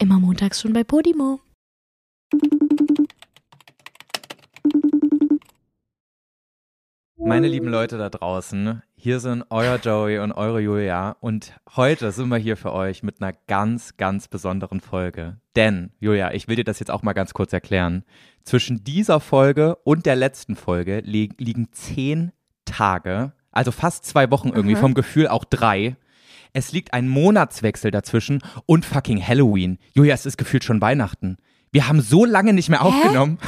Immer montags schon bei Podimo. Meine lieben Leute da draußen, hier sind euer Joey und eure Julia und heute sind wir hier für euch mit einer ganz, ganz besonderen Folge. Denn, Julia, ich will dir das jetzt auch mal ganz kurz erklären. Zwischen dieser Folge und der letzten Folge li liegen zehn Tage, also fast zwei Wochen irgendwie, Aha. vom Gefühl auch drei. Es liegt ein Monatswechsel dazwischen und fucking Halloween. Julia, es ist gefühlt schon Weihnachten. Wir haben so lange nicht mehr aufgenommen.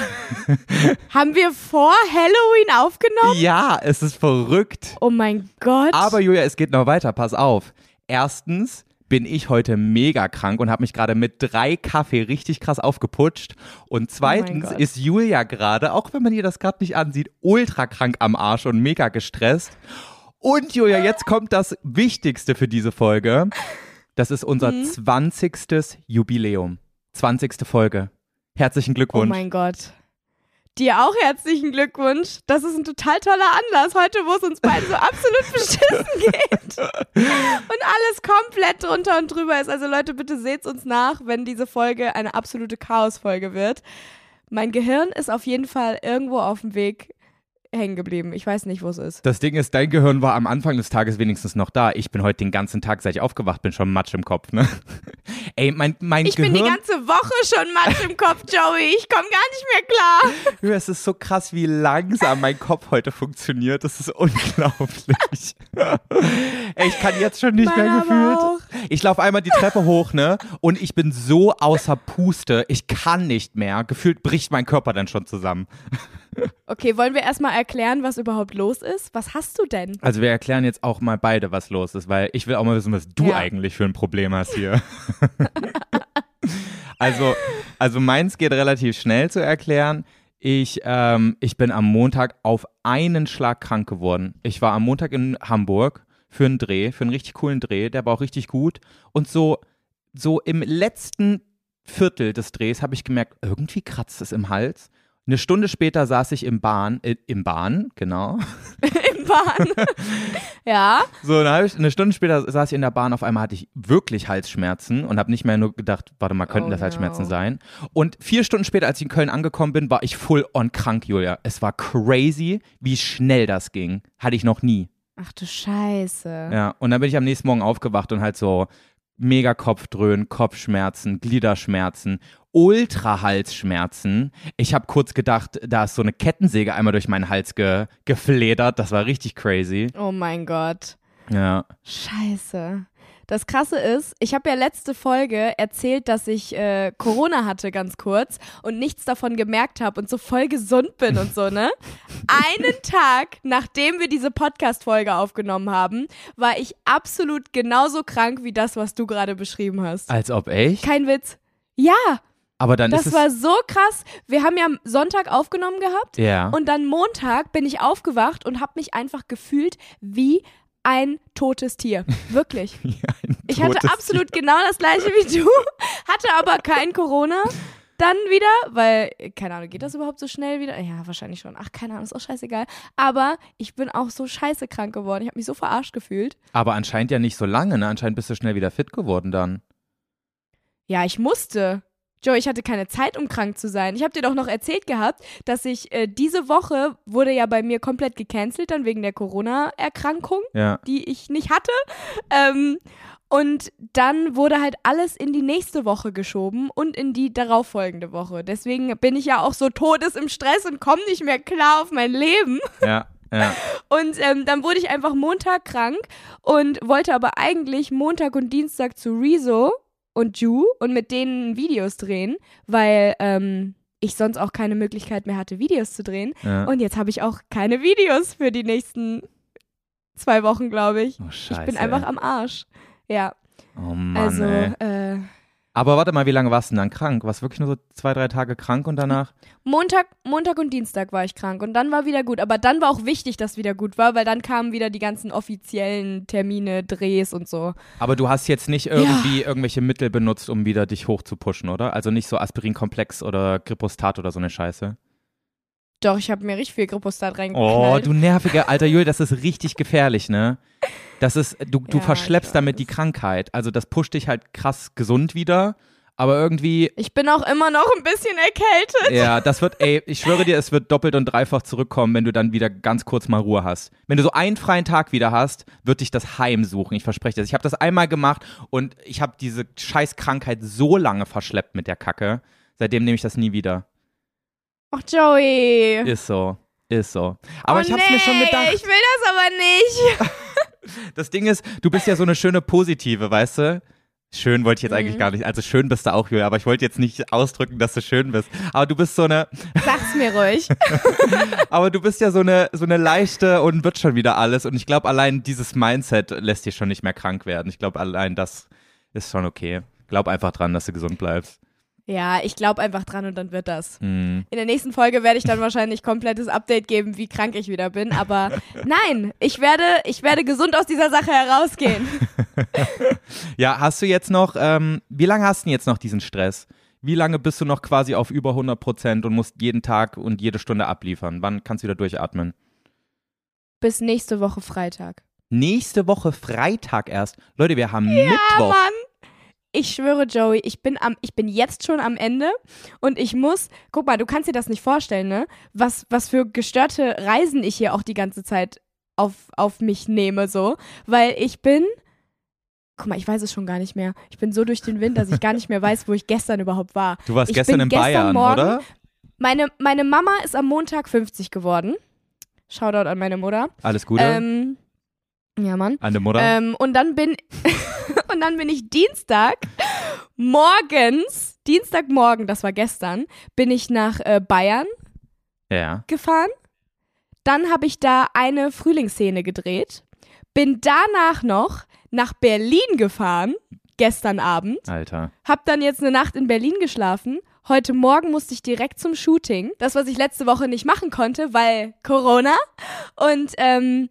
Haben wir vor Halloween aufgenommen? Ja, es ist verrückt. Oh mein Gott. Aber Julia, es geht noch weiter, pass auf. Erstens bin ich heute mega krank und habe mich gerade mit drei Kaffee richtig krass aufgeputscht. Und zweitens Gott. ist Julia gerade, auch wenn man ihr das gerade nicht ansieht, ultra krank am Arsch und mega gestresst. Und Julia, jetzt kommt das Wichtigste für diese Folge. Das ist unser Mhm. 20. Jubiläum. 20. Folge. Herzlichen oh Glückwunsch. mein Gott. Dir auch herzlichen Glückwunsch. Das ist ein total toller Anlass heute, wo es uns beiden so absolut beschissen geht. Und alles komplett drunter und drüber ist. Also Leute, bitte seht's uns nach, wenn diese Folge eine absolute Chaosfolge wird. Mein Gehirn ist auf jeden Fall irgendwo auf dem Weg hängen geblieben. Ich weiß nicht, wo es ist. Das Ding ist, dein Gehirn war am Anfang des Tages wenigstens noch da. Ich bin heute den ganzen Tag, seit ich aufgewacht bin, schon Matsch im Kopf, ne? Ey, mein, mein Ich Gehirn. bin die ganze Woche schon Matsch im Kopf, Joey. Ich komme gar nicht mehr klar. Es ist so krass, wie langsam mein Kopf heute funktioniert. Das ist unglaublich. Ey, ich kann jetzt schon nicht mehr Meiner aber auch. gefühlt. Ich laufe einmal die Treppe hoch, ne? Und ich bin so außer Puste. Ich kann nicht mehr. Gefühlt bricht mein Körper dann schon zusammen. Okay, wollen wir erstmal erklären, was überhaupt los ist? Was hast du denn? Also wir erklären jetzt auch mal beide, was los ist, weil ich will auch mal wissen, was du Ja. eigentlich für ein Problem hast hier. also, also meins geht relativ schnell zu erklären. Ich, ähm, ich bin am Montag auf einen Schlag krank geworden. Ich war am Montag in Hamburg für einen Dreh, für einen richtig coolen Dreh, der war auch richtig gut. Und so, so im letzten Viertel des Drehs habe ich gemerkt, irgendwie kratzt es im Hals. Eine Stunde später saß ich im Bahn, äh, im Bahn, genau. Im Bahn. ja. So, dann ich, eine Stunde später saß ich in der Bahn, auf einmal hatte ich wirklich Halsschmerzen und habe nicht mehr nur gedacht, warte mal, könnten Oh das Halsschmerzen no. sein. Und vier Stunden später, als ich in Köln angekommen bin, war ich full on krank, Julia. Es war crazy, wie schnell das ging. Hatte ich noch nie. Ach du Scheiße. Ja, und dann bin ich am nächsten Morgen aufgewacht und halt so mega Kopfdröhnen, Kopfschmerzen, Gliederschmerzen, Ultra-Halsschmerzen. Ich habe kurz gedacht, da ist so eine Kettensäge einmal durch meinen Hals ge gefledert. Das war richtig crazy. Oh mein Gott. Ja. Scheiße. Das Krasse ist, ich habe ja letzte Folge erzählt, dass ich äh, Corona hatte, ganz kurz, und nichts davon gemerkt habe und so voll gesund bin und so, ne? Einen Tag, nachdem wir diese Podcast-Folge aufgenommen haben, war ich absolut genauso krank wie das, was du gerade beschrieben hast. Als ob echt? Kein Witz. Ja, Aber dann das ist es. war so krass. Wir haben ja Sonntag aufgenommen gehabt. ja. Und dann Montag bin ich aufgewacht und habe mich einfach gefühlt wie ein totes Tier. Wirklich. Ich hatte absolut genau das gleiche wie du, hatte aber kein Corona. Dann wieder, weil, keine Ahnung, geht das überhaupt so schnell wieder? Ja, wahrscheinlich schon. Ach, keine Ahnung, ist auch scheißegal. Aber ich bin auch so scheiße krank geworden. Ich habe mich so verarscht gefühlt. Tier. Aber anscheinend ja nicht so lange, ne? Anscheinend bist du schnell wieder fit geworden dann. Ja, ich musste. Joe, ich hatte keine Zeit, um krank zu sein. Ich habe dir doch noch erzählt gehabt, dass ich äh, diese Woche wurde ja bei mir komplett gecancelt, dann wegen der Corona-Erkrankung. Ja. die ich nicht hatte. Ähm, und dann wurde halt alles in die nächste Woche geschoben und in die darauffolgende Woche. Deswegen bin ich ja auch so todes im Stress und komme nicht mehr klar auf mein Leben. Ja. Ja. Und ähm, dann wurde ich einfach Montag krank und wollte aber eigentlich Montag und Dienstag zu Rezo und Ju und mit denen Videos drehen, weil ähm, ich sonst auch keine Möglichkeit mehr hatte, Videos zu drehen. ja. Und jetzt habe ich auch keine Videos für die nächsten zwei Wochen, glaube ich. oh, Scheiße. Ich bin einfach am Arsch. Ja, Oh Mann, also, ey. äh, Aber warte mal, wie lange warst du denn dann krank? Warst du wirklich nur so zwei, drei Tage krank und danach? Montag, Montag und Dienstag war ich krank und dann war wieder gut. Aber dann war auch wichtig, dass wieder gut war, weil dann kamen wieder die ganzen offiziellen Termine, Drehs und so. Aber du hast jetzt nicht irgendwie irgendwelche Mittel benutzt, um wieder dich hochzupushen, oder? Also nicht so Aspirinkomplex oder Gripostat oder so eine Scheiße. Doch, ich habe mir richtig viel Gripostat Oh, reingeknallt. du nerviger alter Jul, das ist richtig gefährlich, ne? Das ist, du, du Ja, verschleppst damit die. Krankheit. Also das pusht dich halt krass gesund wieder, Aber irgendwie, Ich bin auch immer noch ein bisschen erkältet. ja, das wird, ey, ich schwöre dir, es wird doppelt und dreifach zurückkommen, wenn du dann wieder ganz kurz mal Ruhe hast. Wenn du so einen freien Tag wieder hast, wird dich das heimsuchen. Ich verspreche das. Ich habe das einmal gemacht und ich habe diese scheiß Krankheit so lange verschleppt mit der Kacke. Seitdem nehme ich das nie wieder. Ach, Joey. Ist so. Ist so. Aber oh, ich hab's nee, mir schon gedacht. Ich will das aber nicht. Das Ding ist, du bist ja so eine schöne Positive, weißt du? Schön wollte ich jetzt eigentlich Mhm. gar nicht. Also schön bist du auch, Julia, aber ich wollte jetzt nicht ausdrücken, dass du schön bist. Aber du bist so eine, Sag's mir ruhig. aber du bist ja so eine, so eine leichte und wird schon wieder alles. Und ich glaube, allein dieses Mindset lässt dich schon nicht mehr krank werden. Ich glaube, allein das ist schon okay. Glaub einfach dran, dass du gesund bleibst. Ja, ich glaube einfach dran und dann wird das. Hm. In der nächsten Folge werde ich dann wahrscheinlich komplettes Update geben, wie krank ich wieder bin. Aber nein, ich werde, ich werde gesund aus dieser Sache herausgehen. Ja, hast du jetzt noch, ähm, wie lange hast du jetzt noch diesen Stress? Wie lange bist du noch quasi auf über 100 Prozent und musst jeden Tag und jede Stunde abliefern? Wann kannst du wieder durchatmen? Bis nächste Woche Freitag. Nächste Woche Freitag erst. Leute, wir haben Mittwoch. Mann. Ich schwöre, Joey, ich bin am, ich bin jetzt schon am Ende und ich muss, guck mal, du kannst dir das nicht vorstellen, ne? Was, was für gestörte Reisen ich hier auch die ganze Zeit auf, auf mich nehme, so. Weil ich bin, guck mal, ich weiß es schon gar nicht mehr. Ich bin so durch den Wind, dass ich gar nicht mehr weiß, wo ich gestern überhaupt war. Du warst Ich gestern in gestern Bayern, Morgen- oder? Meine, meine Mama ist am Montag 50 geworden. Shoutout an meine Mutter. Alles Gute Ähm, ja, Mann. an der Mutter. Ähm, und dann bin und dann bin ich Dienstag morgens, Dienstagmorgen, das war gestern, bin ich nach äh, Bayern ja. gefahren. Dann habe ich da eine Frühlingsszene gedreht. Bin danach noch nach Berlin gefahren, gestern Abend. Alter. Hab dann jetzt eine Nacht in Berlin geschlafen. Heute Morgen musste ich direkt zum Shooting. Das, was ich letzte Woche nicht machen konnte, weil Corona. Und ähm,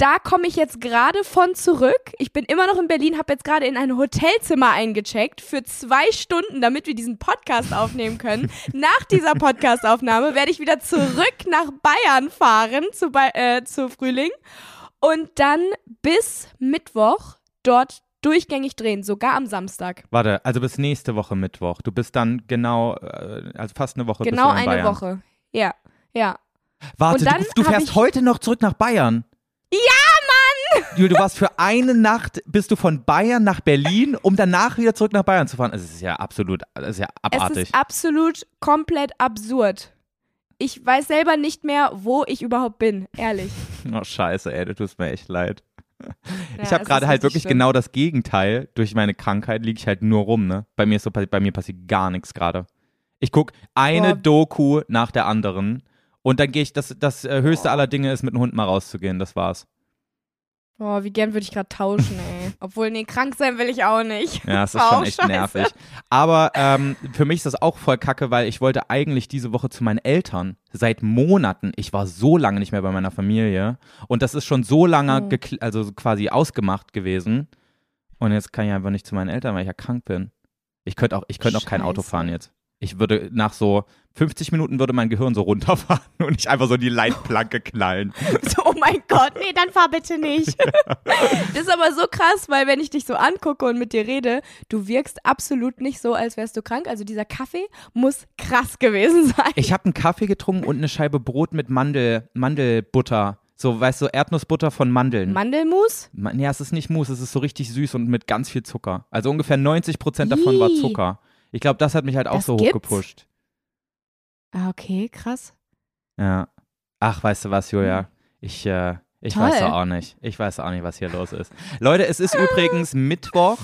da komme ich jetzt gerade von zurück. Ich bin immer noch in Berlin, habe jetzt gerade in ein Hotelzimmer eingecheckt für zwei Stunden, damit wir diesen Podcast aufnehmen können. Nach dieser Podcastaufnahme werde ich wieder zurück nach Bayern fahren zu, Ba- äh, zu Frühling und dann bis Mittwoch dort durchgängig drehen, sogar am Samstag. Warte, also bis nächste Woche Mittwoch. Du bist dann genau, äh, also fast eine Woche Genau eine. Woche. Ja, ja. Warte, Und dann du, du fährst heute noch zurück nach Bayern. Ja, Mann! Jul, du warst für eine Nacht, bist du von Bayern nach Berlin, um danach wieder zurück nach Bayern zu fahren. Es ist ja absolut, es ist ja Es abartig. ist absolut komplett absurd. Ich weiß selber nicht mehr, wo ich überhaupt bin, ehrlich. oh, scheiße, ey, du tust mir echt leid. Ja, ich habe es gerade halt wirklich schlimm. genau das Gegenteil. Durch meine Krankheit liege ich halt nur rum, ne? Bei mir ist so, bei mir passiert gar nichts gerade. Ich guck eine Boah. Doku nach der anderen und dann gehe ich, das, das äh, höchste aller Dinge ist, mit dem Hund mal rauszugehen. Das war's. Boah, wie gern würde ich gerade tauschen, ey. Obwohl, nee, krank sein will ich auch nicht. Ja, es ist schon auch echt scheiße. nervig. Aber ähm, für mich ist das auch voll kacke, weil ich wollte eigentlich diese Woche zu meinen Eltern. Seit Monaten. Ich war so lange nicht mehr bei meiner Familie. Und das ist schon so lange, Oh. also quasi ausgemacht gewesen. Und jetzt kann ich einfach nicht zu meinen Eltern, weil ich ja krank bin. Ich könnte auch, ich könnte auch kein Auto fahren jetzt. Ich würde nach so 50 Minuten würde mein Gehirn so runterfahren und ich einfach so in die Leitplanke knallen. So, oh mein Gott, nee, dann fahr bitte nicht. das ist aber so krass, weil wenn ich dich so angucke und mit dir rede, du wirkst absolut nicht so, als wärst du krank. Also dieser Kaffee muss krass gewesen sein. Ich habe einen Kaffee getrunken und eine Scheibe Brot mit Mandel, Mandelbutter. So, weißt du, Erdnussbutter von Mandeln. Mandelmus? Man, ja, es ist nicht Mousse, es ist so richtig süß und mit ganz viel Zucker. Also ungefähr 90 Prozent davon war Ih. Zucker. Ich glaube, das hat mich halt auch Das so gibt's? hochgepusht. Ah, okay, krass. Ja. Ach, weißt du was, Julia? Hm. Ich, äh, ich Toll. weiß auch nicht. Ich weiß auch nicht, was hier los ist. Leute, es ist übrigens Mittwoch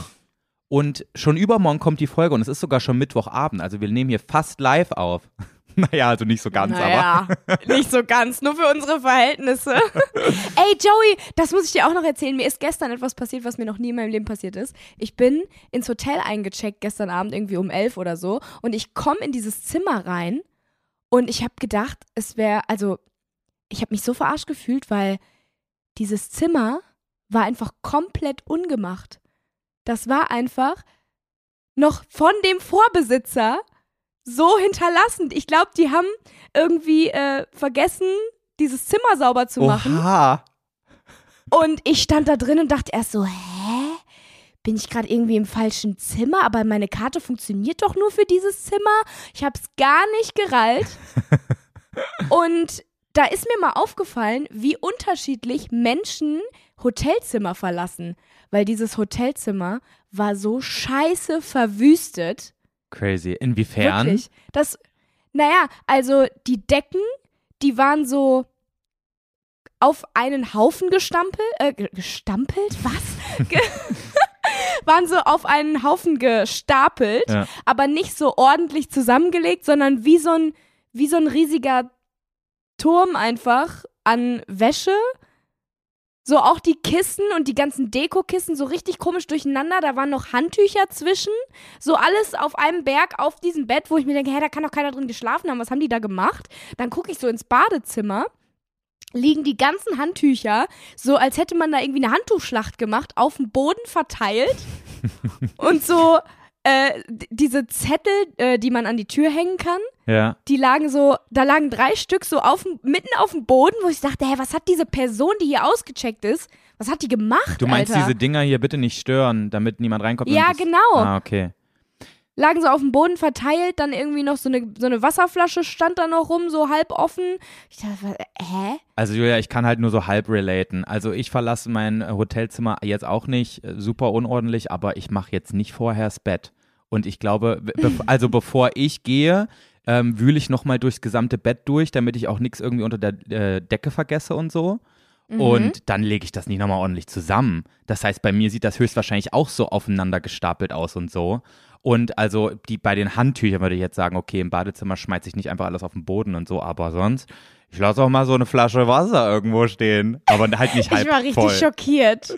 und schon übermorgen kommt die Folge und es ist sogar schon Mittwochabend. Also wir nehmen hier fast live auf. naja, also nicht so ganz, aber. naja, nicht so ganz, nur für unsere Verhältnisse. Ey, Joey, das muss ich dir auch noch erzählen. Mir ist gestern etwas passiert, was mir noch nie in meinem Leben passiert ist. Ich bin ins Hotel eingecheckt gestern Abend, irgendwie um elf oder so, und ich komme in dieses Zimmer rein und ich habe gedacht, es wäre, also, ich habe mich so verarscht gefühlt, weil dieses Zimmer war einfach komplett ungemacht. Das war einfach noch von dem Vorbesitzer so hinterlassen. Ich glaube, die haben irgendwie äh, vergessen, dieses Zimmer sauber zu machen. Oha. Und ich stand da drin und dachte erst so, hä? bin ich gerade irgendwie im falschen Zimmer, aber meine Karte funktioniert doch nur für dieses Zimmer. Ich habe es gar nicht gerallt. Und da ist mir mal aufgefallen, wie unterschiedlich Menschen Hotelzimmer verlassen. Weil dieses Hotelzimmer war so scheiße verwüstet. Crazy. Inwiefern? Wirklich. Das, naja, also die Decken, die waren so auf einen Haufen gestampelt, äh, gestampelt? Was? Ge waren so auf einen Haufen gestapelt, Ja. aber nicht so ordentlich zusammengelegt, sondern wie so ein, wie so ein riesiger Turm einfach an Wäsche. So auch die Kissen und die ganzen Dekokissen so richtig komisch durcheinander. Da waren noch Handtücher zwischen. So alles auf einem Berg auf diesem Bett, wo ich mir denke, hä, da kann doch keiner drin geschlafen haben. Was haben die da gemacht? Dann gucke ich so ins Badezimmer. Liegen die ganzen Handtücher, so als hätte man da irgendwie eine Handtuchschlacht gemacht, auf dem Boden verteilt. und so äh, diese Zettel, äh, die man an die Tür hängen kann Ja. die lagen so, da lagen drei Stück so auf, mitten auf dem Boden, wo ich dachte, hä, was hat diese Person, die hier ausgecheckt ist, was hat die gemacht, Du meinst Alter? diese Dinger hier bitte nicht stören, damit niemand reinkommt? Ja, genau. Ah, okay. Lagen so auf dem Boden verteilt, dann irgendwie noch so eine, so eine Wasserflasche stand da noch rum, so halb offen. Ich dachte, hä? Also Julia, ich kann halt nur so halb relaten. Also ich verlasse mein äh, Hotelzimmer jetzt auch nicht äh, super unordentlich, aber ich mache jetzt nicht vorher das Bett. Und ich glaube, be also bevor ich gehe, ähm, wühle ich nochmal durchs gesamte Bett durch, damit ich auch nichts irgendwie unter der äh, Decke vergesse und so. Mhm. Und dann lege ich das nicht nochmal ordentlich zusammen. Das heißt, bei mir sieht das höchstwahrscheinlich auch so aufeinander gestapelt aus und so. Und also die, bei den Handtüchern würde ich jetzt sagen, okay, im Badezimmer schmeiße ich nicht einfach alles auf den Boden und so, aber sonst, ich lasse auch mal so eine Flasche Wasser irgendwo stehen. Aber halt nicht halb Ich war richtig voll. schockiert.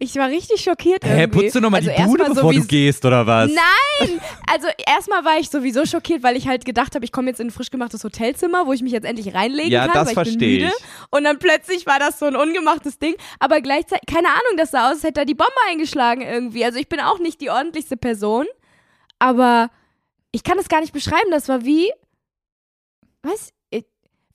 Ich war richtig schockiert Hä, irgendwie. putzt du nochmal also die Bude, bevor du gehst, oder was? Nein! Also erstmal war ich sowieso schockiert, weil ich halt gedacht habe, ich komme jetzt in ein frisch gemachtes Hotelzimmer, wo ich mich jetzt endlich reinlegen Ja, kann, das weil ich bin müde. ich. Und dann plötzlich war das so ein ungemachtes Ding. Aber gleichzeitig, keine Ahnung, das sah aus, als hätte da die Bombe eingeschlagen irgendwie. Also ich bin auch nicht die ordentlichste Person, aber ich kann es gar nicht beschreiben. Das war wie, was?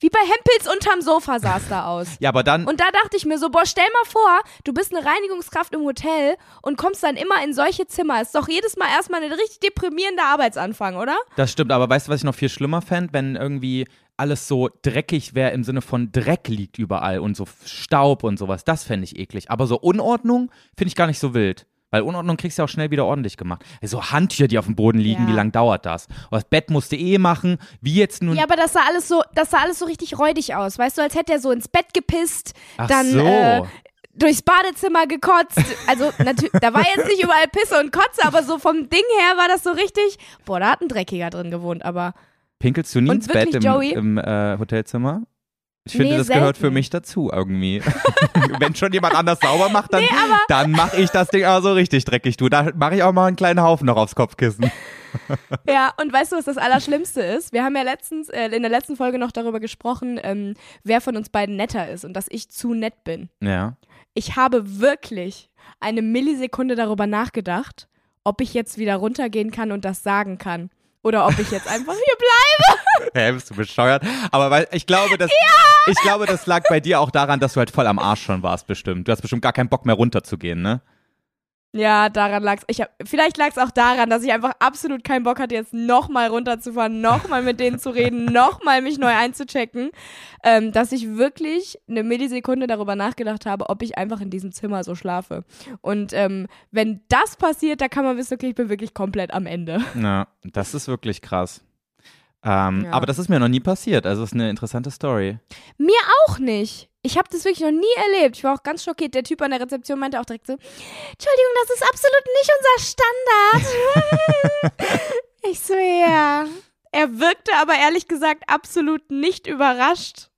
Wie bei Hempels unterm Sofa sah es da aus. Ja, aber dann, Und da dachte ich mir so, boah, stell mal vor, du bist eine Reinigungskraft im Hotel und kommst dann immer in solche Zimmer. Ist doch jedes Mal erstmal ein richtig deprimierender Arbeitsanfang, oder? das stimmt, aber weißt du, was ich noch viel schlimmer fände, wenn irgendwie alles so dreckig wäre im Sinne von Dreck liegt überall und so Staub und sowas. Das fände ich eklig. Aber so Unordnung finde ich gar nicht so wild. Weil Unordnung kriegst du ja auch schnell wieder ordentlich gemacht. So Handtücher, die auf dem Boden liegen, Ja. wie lang dauert das? Und das Bett musst du eh machen. Wie jetzt nun. Ja, aber das sah alles so, das sah alles so richtig räudig aus. Weißt du, als hätte er so ins Bett gepisst, Ach dann so. äh, durchs Badezimmer gekotzt. Also natürlich, da war jetzt nicht überall Pisse und Kotze, aber so vom Ding her war das so richtig. Boah, da hat ein Dreckiger drin gewohnt, aber Pinkelst du nie Und ins Bett wirklich, im, Joey? im äh, Hotelzimmer? Ich finde, Nee, das gehört für selten. mich dazu irgendwie. Wenn schon jemand anders sauber macht, dann, dann mache ich das Ding aber so richtig dreckig. Du, da mache ich auch mal einen kleinen Haufen noch aufs Kopfkissen. Ja, und weißt du, was das Allerschlimmste ist? Wir haben ja letztens, äh, in der letzten Folge noch darüber gesprochen, ähm, wer von uns beiden netter ist und dass ich zu nett bin. Ja. Ich habe wirklich eine Millisekunde darüber nachgedacht, ob ich jetzt wieder runtergehen kann und das sagen kann. Oder ob ich jetzt einfach hier bleibe. Hä, bist du bescheuert? Aber weil, ich glaube, das, ich glaube, das lag bei dir auch daran, dass du halt voll am Arsch schon warst, bestimmt. Du hast bestimmt gar keinen Bock mehr runterzugehen, ne? Ja, daran lag's. Ich hab, vielleicht lag's auch daran, dass ich einfach absolut keinen Bock hatte, jetzt nochmal runterzufahren, nochmal mit denen zu reden, nochmal mich neu einzuchecken, ähm, dass ich wirklich eine Millisekunde darüber nachgedacht habe, ob ich einfach in diesem Zimmer so schlafe. Und ähm, wenn das passiert, da kann man wissen, okay, ich bin wirklich komplett am Ende. Ja, das ist wirklich krass. Ähm, Ja. Aber das ist mir noch nie passiert. Also, es ist eine interessante Story. Mir auch nicht. Ich habe das wirklich noch nie erlebt. Ich war auch ganz schockiert. Der Typ an der Rezeption meinte auch direkt so: Entschuldigung, das ist absolut nicht unser Standard. ich so, ja. Er wirkte aber ehrlich gesagt absolut nicht überrascht.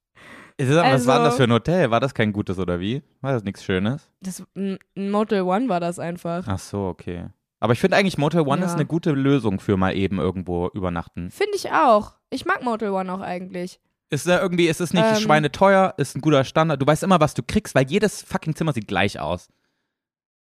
Ist das, was war denn das Also- für ein Hotel? War das kein gutes oder wie? War das nichts Schönes? Das, ein Motel One war das einfach. Ach so, okay. Aber ich finde eigentlich Motel One Ja. ist eine gute Lösung für mal eben irgendwo übernachten. Finde ich auch. Ich mag Motel One auch eigentlich. Ist da irgendwie, ist es nicht Ähm. schweineteuer, ist ein guter Standard. Du weißt immer, was du kriegst, weil jedes fucking Zimmer sieht gleich aus.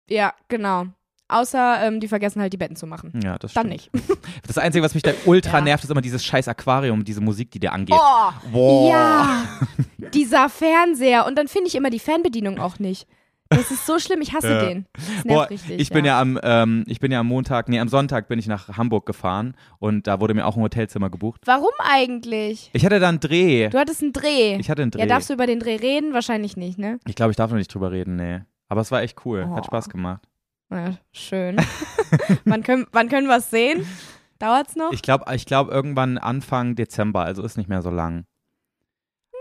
Ja, genau. Außer ähm, die vergessen halt die Betten zu machen. Ja, das Dann stimmt. nicht. Das Einzige, was mich da ultra Ja. nervt, ist immer dieses scheiß Aquarium, diese Musik, die dir angeht. Oh, Boah. ja. Dieser Fernseher. Und dann finde ich immer die Fernbedienung auch nicht. Das ist so schlimm, ich hasse Ja. den. Das nervt Boah, richtig. ich bin ja am, ähm, ich bin ja am Montag, nee, am Sonntag bin ich nach Hamburg gefahren und da wurde mir auch ein Hotelzimmer gebucht. Warum eigentlich? Ich hatte da einen Dreh. Du hattest einen Dreh. Ich hatte einen Dreh. Ja, darfst du über den Dreh reden? Wahrscheinlich nicht, ne? Ich glaube, ich darf noch nicht drüber reden, nee. Aber es war echt cool. Oh. Hat Spaß gemacht. Ja, schön. wann, können, wann können wir es sehen? Dauert's noch? Ich glaube, ich glaub irgendwann Anfang Dezember, also ist nicht mehr so lang.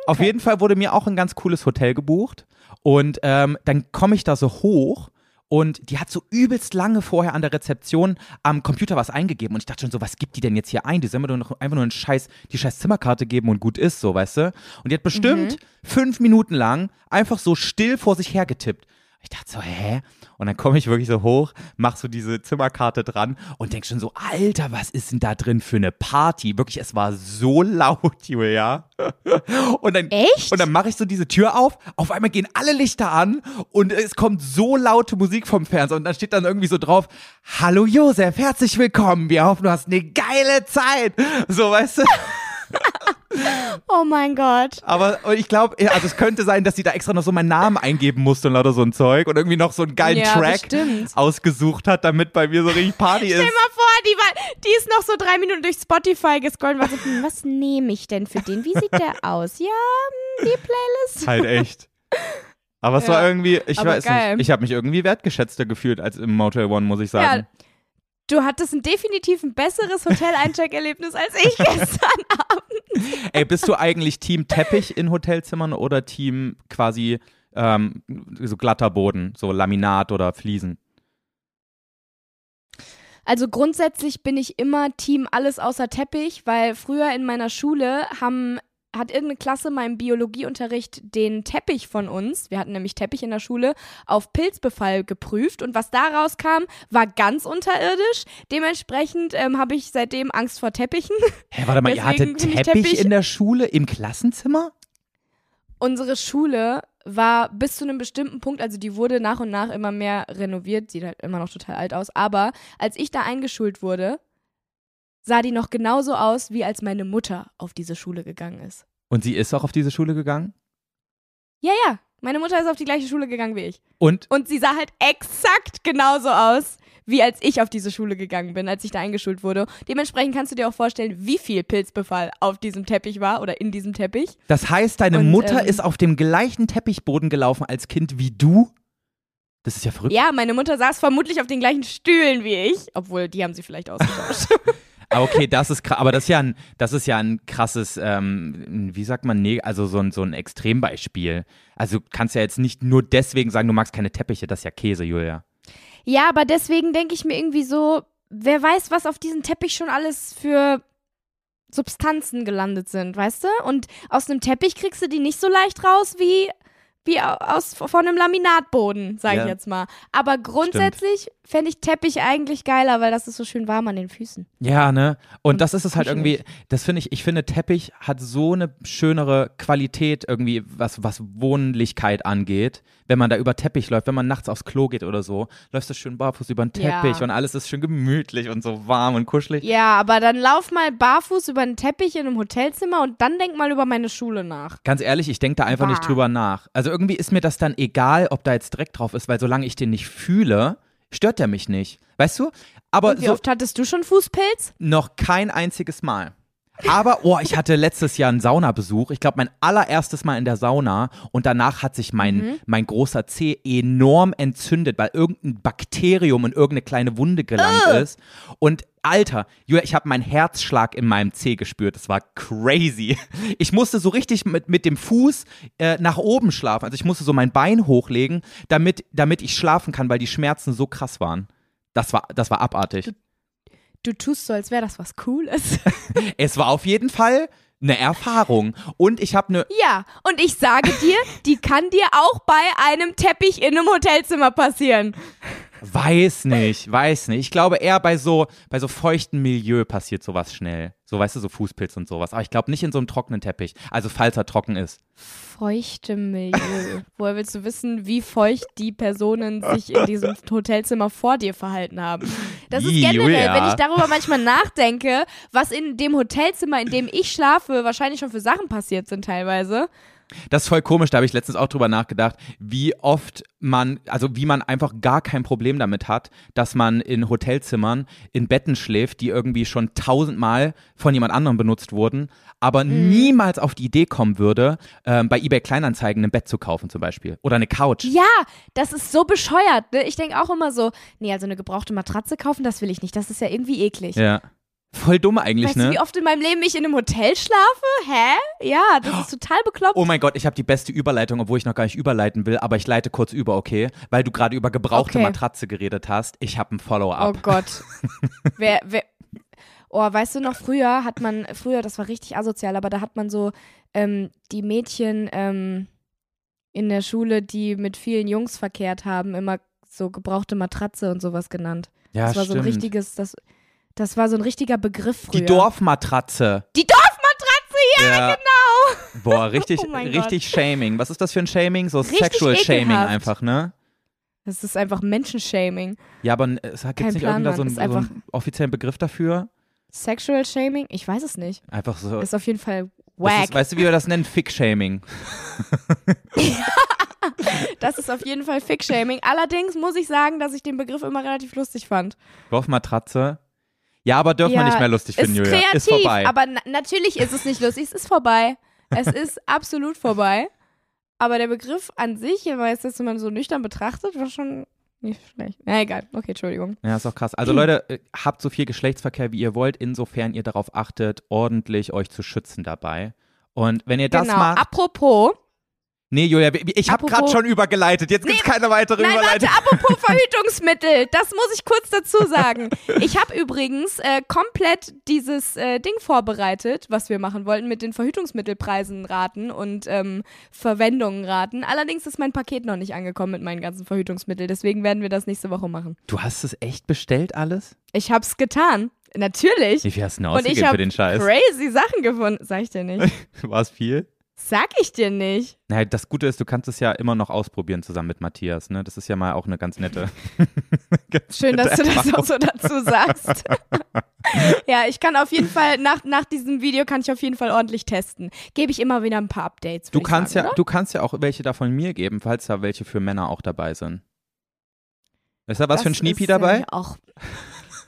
Auf jeden Fall wurde mir auch ein ganz cooles Hotel gebucht und ähm, dann komme ich da so hoch und die hat so übelst lange vorher an der Rezeption am Computer was eingegeben und ich dachte schon so, was gibt die denn jetzt hier ein? Die soll mir doch einfach nur einen Scheiß, die scheiß Zimmerkarte geben und gut ist, so, weißt du? Und die hat bestimmt fünf Minuten lang einfach so still vor sich hergetippt. Ich dachte so, hä? Und dann komme ich wirklich so hoch, mach so diese Zimmerkarte dran und denk schon so, Alter, was ist denn da drin für eine Party? Wirklich, es war so laut, Julia. Und dann, Echt? Und dann mache ich so diese Tür auf, auf einmal gehen alle Lichter an und es kommt so laute Musik vom Fernseher und dann steht dann irgendwie so drauf, Hallo Josef, herzlich willkommen, wir hoffen, du hast eine geile Zeit. So, weißt du? Oh mein Gott. Aber ich glaube, also es könnte sein, dass sie da extra noch so meinen Namen eingeben musste und lauter so ein Zeug und irgendwie noch so einen geilen Ja, Track bestimmt. ausgesucht hat, damit bei mir so richtig Party Stell ist. dir mal vor, die, war, die ist noch so drei Minuten durch Spotify gescrollt und war so, hm, was nehme ich denn für den? Wie sieht der aus? Ja, hm, die Playlist. Halt echt. Aber es Ja, war irgendwie, ich weiß geil. nicht, ich habe mich irgendwie wertgeschätzter gefühlt als im Motel One, muss ich Ja, sagen. du hattest ein definitiv ein besseres Hotel-Eincheck-Erlebnis als ich gestern Abend. Ey, bist du eigentlich Team Teppich in Hotelzimmern oder Team quasi ähm, so glatter Boden, so Laminat oder Fliesen? Also grundsätzlich bin ich immer Team alles außer Teppich, weil früher in meiner Schule haben hat irgendeine Klasse mal im Biologieunterricht den Teppich von uns, wir hatten nämlich Teppich in der Schule, auf Pilzbefall geprüft und was da rauskam, war ganz unterirdisch. Dementsprechend ähm, habe ich seitdem Angst vor Teppichen. Hä, warte mal, ihr hattet Teppich, Teppich- in der Schule im Klassenzimmer? Unsere Schule war bis zu einem bestimmten Punkt, also die wurde nach und nach immer mehr renoviert, sieht halt immer noch total alt aus, aber als ich da eingeschult wurde, sah die noch genauso aus, wie als meine Mutter auf diese Schule gegangen ist. Und sie ist auch auf diese Schule gegangen? Ja, ja, meine Mutter ist auf die gleiche Schule gegangen wie ich. Und Und sie sah halt exakt genauso aus, wie als ich auf diese Schule gegangen bin, als ich da eingeschult wurde. Dementsprechend kannst du dir auch vorstellen, wie viel Pilzbefall auf diesem Teppich war oder in diesem Teppich. das heißt, deine Und, Mutter ähm, ist auf dem gleichen Teppichboden gelaufen als Kind wie du? Das ist ja verrückt. Ja, meine Mutter saß vermutlich auf den gleichen Stühlen wie ich, obwohl die haben sie vielleicht ausgetauscht. Ah, okay, das ist krass. Aber das ist ja ein, das ist ja ein krasses, ähm, wie sagt man, nee, also so ein, so ein Extrembeispiel. Also du kannst ja jetzt nicht nur deswegen sagen, du magst keine Teppiche, das ist ja Käse, Julia. Ja, aber deswegen denke ich mir irgendwie so, wer weiß, was auf diesem Teppich schon alles für Substanzen gelandet sind, weißt du? Und aus einem Teppich kriegst du die nicht so leicht raus wie, wie au- aus, von einem Laminatboden, sag Ja. ich jetzt mal. Aber grundsätzlich fände ich Teppich eigentlich geiler, weil das ist so schön warm an den Füßen. Ja, ne? Und, Und das ist es halt irgendwie, das finde ich, ich finde, Teppich hat so eine schönere Qualität irgendwie, was, was Wohnlichkeit angeht. Wenn man da über Teppich läuft, wenn man nachts aufs Klo geht oder so, läufst du schön barfuß über den Ja. Teppich und alles ist schön gemütlich und so warm und kuschelig. Ja, aber dann lauf mal barfuß über einen Teppich in einem Hotelzimmer und dann denk mal über meine Schule nach. Ganz ehrlich, ich denke da einfach nicht Bah. drüber nach. Also irgendwie ist mir das dann egal, ob da jetzt Dreck drauf ist, weil solange ich den nicht fühle, stört der mich nicht. Weißt du? Aber Und wie so oft hattest du schon Fußpilz? noch kein einziges Mal. Aber, oh, ich hatte letztes Jahr einen Saunabesuch. Ich glaube, mein allererstes Mal in der Sauna. Und danach hat sich mein, Mhm. mein großer Zeh enorm entzündet, weil irgendein Bakterium in irgendeine kleine Wunde gelangt ist. Und Alter, Julia, ich habe meinen Herzschlag in meinem Zeh gespürt. Das war crazy. Ich musste so richtig mit, mit dem Fuß äh, nach oben schlafen. Also ich musste so mein Bein hochlegen, damit, damit ich schlafen kann, weil die Schmerzen so krass waren. Das war, das war abartig. Du tust so, als wäre das was Cooles. Es war auf jeden Fall eine Erfahrung. Und ich habe eine. Ja, und ich sage dir, die kann dir auch bei einem Teppich in einem Hotelzimmer passieren. Weiß nicht, weiß nicht. Ich glaube eher bei so, bei so feuchtem Milieu passiert sowas schnell. So, weißt du, so Fußpilz und sowas. Aber ich glaube nicht in so einem trockenen Teppich. Also, falls er trocken ist. Feuchte Milieu. Woher willst du wissen, wie feucht die Personen sich in diesem Hotelzimmer vor dir verhalten haben? Das ist generell, wenn ich darüber manchmal nachdenke, was in dem Hotelzimmer, in dem ich schlafe, wahrscheinlich schon für Sachen passiert sind teilweise. Das ist voll komisch, da habe ich letztens auch drüber nachgedacht, wie oft man, also wie man einfach gar kein Problem damit hat, dass man in Hotelzimmern in Betten schläft, die irgendwie schon tausendmal von jemand anderem benutzt wurden, aber Mhm. niemals auf die Idee kommen würde, ähm, bei eBay Kleinanzeigen ein Bett zu kaufen zum Beispiel. Oder eine Couch. Ja, das ist so bescheuert. Ne? Ich denke auch immer so, nee, also eine gebrauchte Matratze kaufen, das will ich nicht. Das ist ja irgendwie eklig. Ja. Voll dumm eigentlich, weißt ne? du, wie oft in meinem Leben ich in einem Hotel schlafe? Hä? Ja, das ist total bekloppt. Oh mein Gott, ich habe die beste Überleitung, obwohl ich noch gar nicht überleiten will, aber ich leite kurz über, okay? Weil du gerade über gebrauchte Okay. Matratze geredet hast. Ich habe ein Follow-up. Oh Gott. wer, wer, oh, weißt du noch, früher hat man, früher, das war richtig asozial, aber da hat man so ähm, die Mädchen ähm, in der Schule, die mit vielen Jungs verkehrt haben, immer so gebrauchte Matratze und sowas genannt. ja, das war so ein stimmt. richtiges, das, das war so ein richtiger Begriff früher. Die Dorfmatratze. Die Dorfmatratze, ja, Ja. genau. Boah, richtig, Oh richtig Shaming. Was ist das für ein Shaming? So Richtig Sexual Shaming ekelhaft. einfach, ne? Das ist einfach Menschenshaming. Ja, aber es gibt nicht Plan, irgendeinen so, einen- so einen offiziellen Begriff dafür? Sexual Shaming? Ich weiß es nicht. Einfach so. Ist auf jeden Fall wack. ist, weißt du, wie wir das nennen? Fick-Shaming. Das ist auf jeden Fall Fick-Shaming. Allerdings muss ich sagen, dass ich den Begriff immer relativ lustig fand. Dorfmatratze. Ja, aber dürfen wir Ja, nicht mehr lustig finden, Julia. kreativ, ist vorbei. aber na natürlich ist es nicht lustig. Es ist vorbei. Es ist absolut vorbei. Aber der Begriff an sich, wenn man es jetzt mal so nüchtern betrachtet, war schon nicht schlecht. Na egal. Okay, Entschuldigung. Ja, ist auch krass. Also Leute, äh, habt so viel Geschlechtsverkehr, wie ihr wollt, insofern ihr darauf achtet, ordentlich euch zu schützen dabei. Und wenn ihr das genau. macht. Apropos. Nee, Julia, ich habe Apropos- gerade schon übergeleitet. Jetzt gibt's Nee, keine weitere Nein, warte, Überleitung. apropos Verhütungsmittel, das muss ich kurz dazu sagen. Ich habe übrigens äh, komplett dieses äh, Ding vorbereitet, was wir machen wollten, mit den Verhütungsmittelpreisen raten und ähm, Verwendungen raten. Allerdings ist mein Paket noch nicht angekommen mit meinen ganzen Verhütungsmitteln, deswegen werden wir das nächste Woche machen. Du hast es echt bestellt alles? Ich hab's getan. Natürlich. Wie viel hast du denn Und ich ausgegeben habe für den Scheiß? crazy Sachen gefunden. Sag ich dir nicht. War es viel? Sag ich dir nicht. Naja, das Gute ist, du kannst es ja immer noch ausprobieren zusammen mit Matthias. Ne? Das ist ja mal auch eine ganz nette. ganz Schön, dass du nette das auch so dazu sagst. ja, ich kann auf jeden Fall, nach, nach diesem Video kann ich auf jeden Fall ordentlich testen. Gebe ich immer wieder ein paar Updates. Du kannst sagen, ja, oder? du kannst ja auch welche davon mir geben, falls da welche für Männer auch dabei sind. Ist da was Das für ein Schniepi ist dabei? Auch.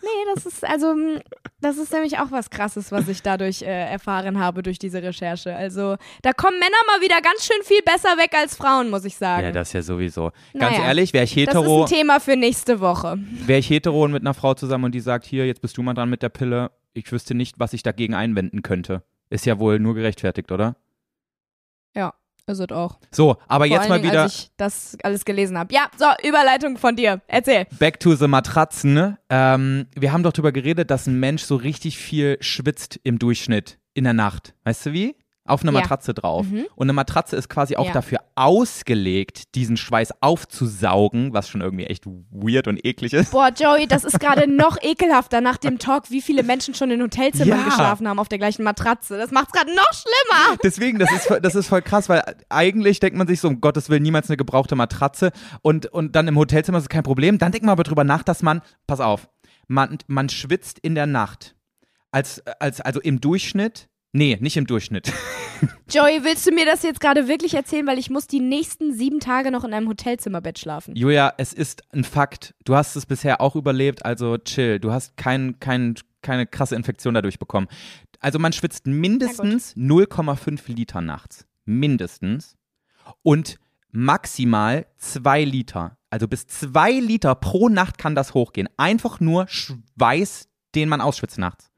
Nee, das ist also, mh, das ist nämlich auch was Krasses, was ich dadurch äh, erfahren habe durch diese Recherche. Also, da kommen Männer mal wieder ganz schön viel besser weg als Frauen, muss ich sagen. Ja, das ist ja sowieso. Ganz Naja, ehrlich, wäre ich das ist hetero, ein Thema für nächste Woche. wäre ich hetero und mit einer Frau zusammen und die sagt, hier, jetzt bist du mal dran mit der Pille, ich wüsste nicht, was ich dagegen einwenden könnte. Ist ja wohl nur gerechtfertigt, oder? Ist es auch. So, aber Vor jetzt mal Dingen, wieder als ich das alles gelesen habe. Ja, so, Überleitung von dir. Erzähl. back to the Matratzen. Ähm, wir haben doch drüber geredet, dass ein Mensch so richtig viel schwitzt im Durchschnitt in der Nacht. Weißt du wie? Auf eine Ja. Matratze drauf. Mhm. Und eine Matratze ist quasi auch Ja. dafür ausgelegt, diesen Schweiß aufzusaugen, was schon irgendwie echt weird und eklig ist. Boah, Joey, das ist gerade noch ekelhafter nach dem Talk, wie viele Menschen schon in Hotelzimmern Ja. geschlafen haben auf der gleichen Matratze. Das macht's gerade noch schlimmer. Deswegen, das ist, voll- das ist voll krass, weil eigentlich denkt man sich so, um Gottes Willen, niemals eine gebrauchte Matratze und, und dann im Hotelzimmer ist es kein Problem. Dann denkt man aber drüber nach, dass man, pass auf, man, man schwitzt in der Nacht. Als, als, also im Durchschnitt, nee, nicht im Durchschnitt. Joey, willst du mir das jetzt gerade wirklich erzählen, weil ich muss die nächsten sieben Tage noch in einem Hotelzimmerbett schlafen? Julia, es ist ein Fakt. Du hast es bisher auch überlebt, also chill. Du hast kein, kein, keine krasse Infektion dadurch bekommen. Also man schwitzt mindestens 0,5 Liter nachts. Mindestens. Und maximal zwei Liter. Also bis zwei Liter pro Nacht kann das hochgehen. Einfach nur Schweiß, den man ausschwitzt nachts.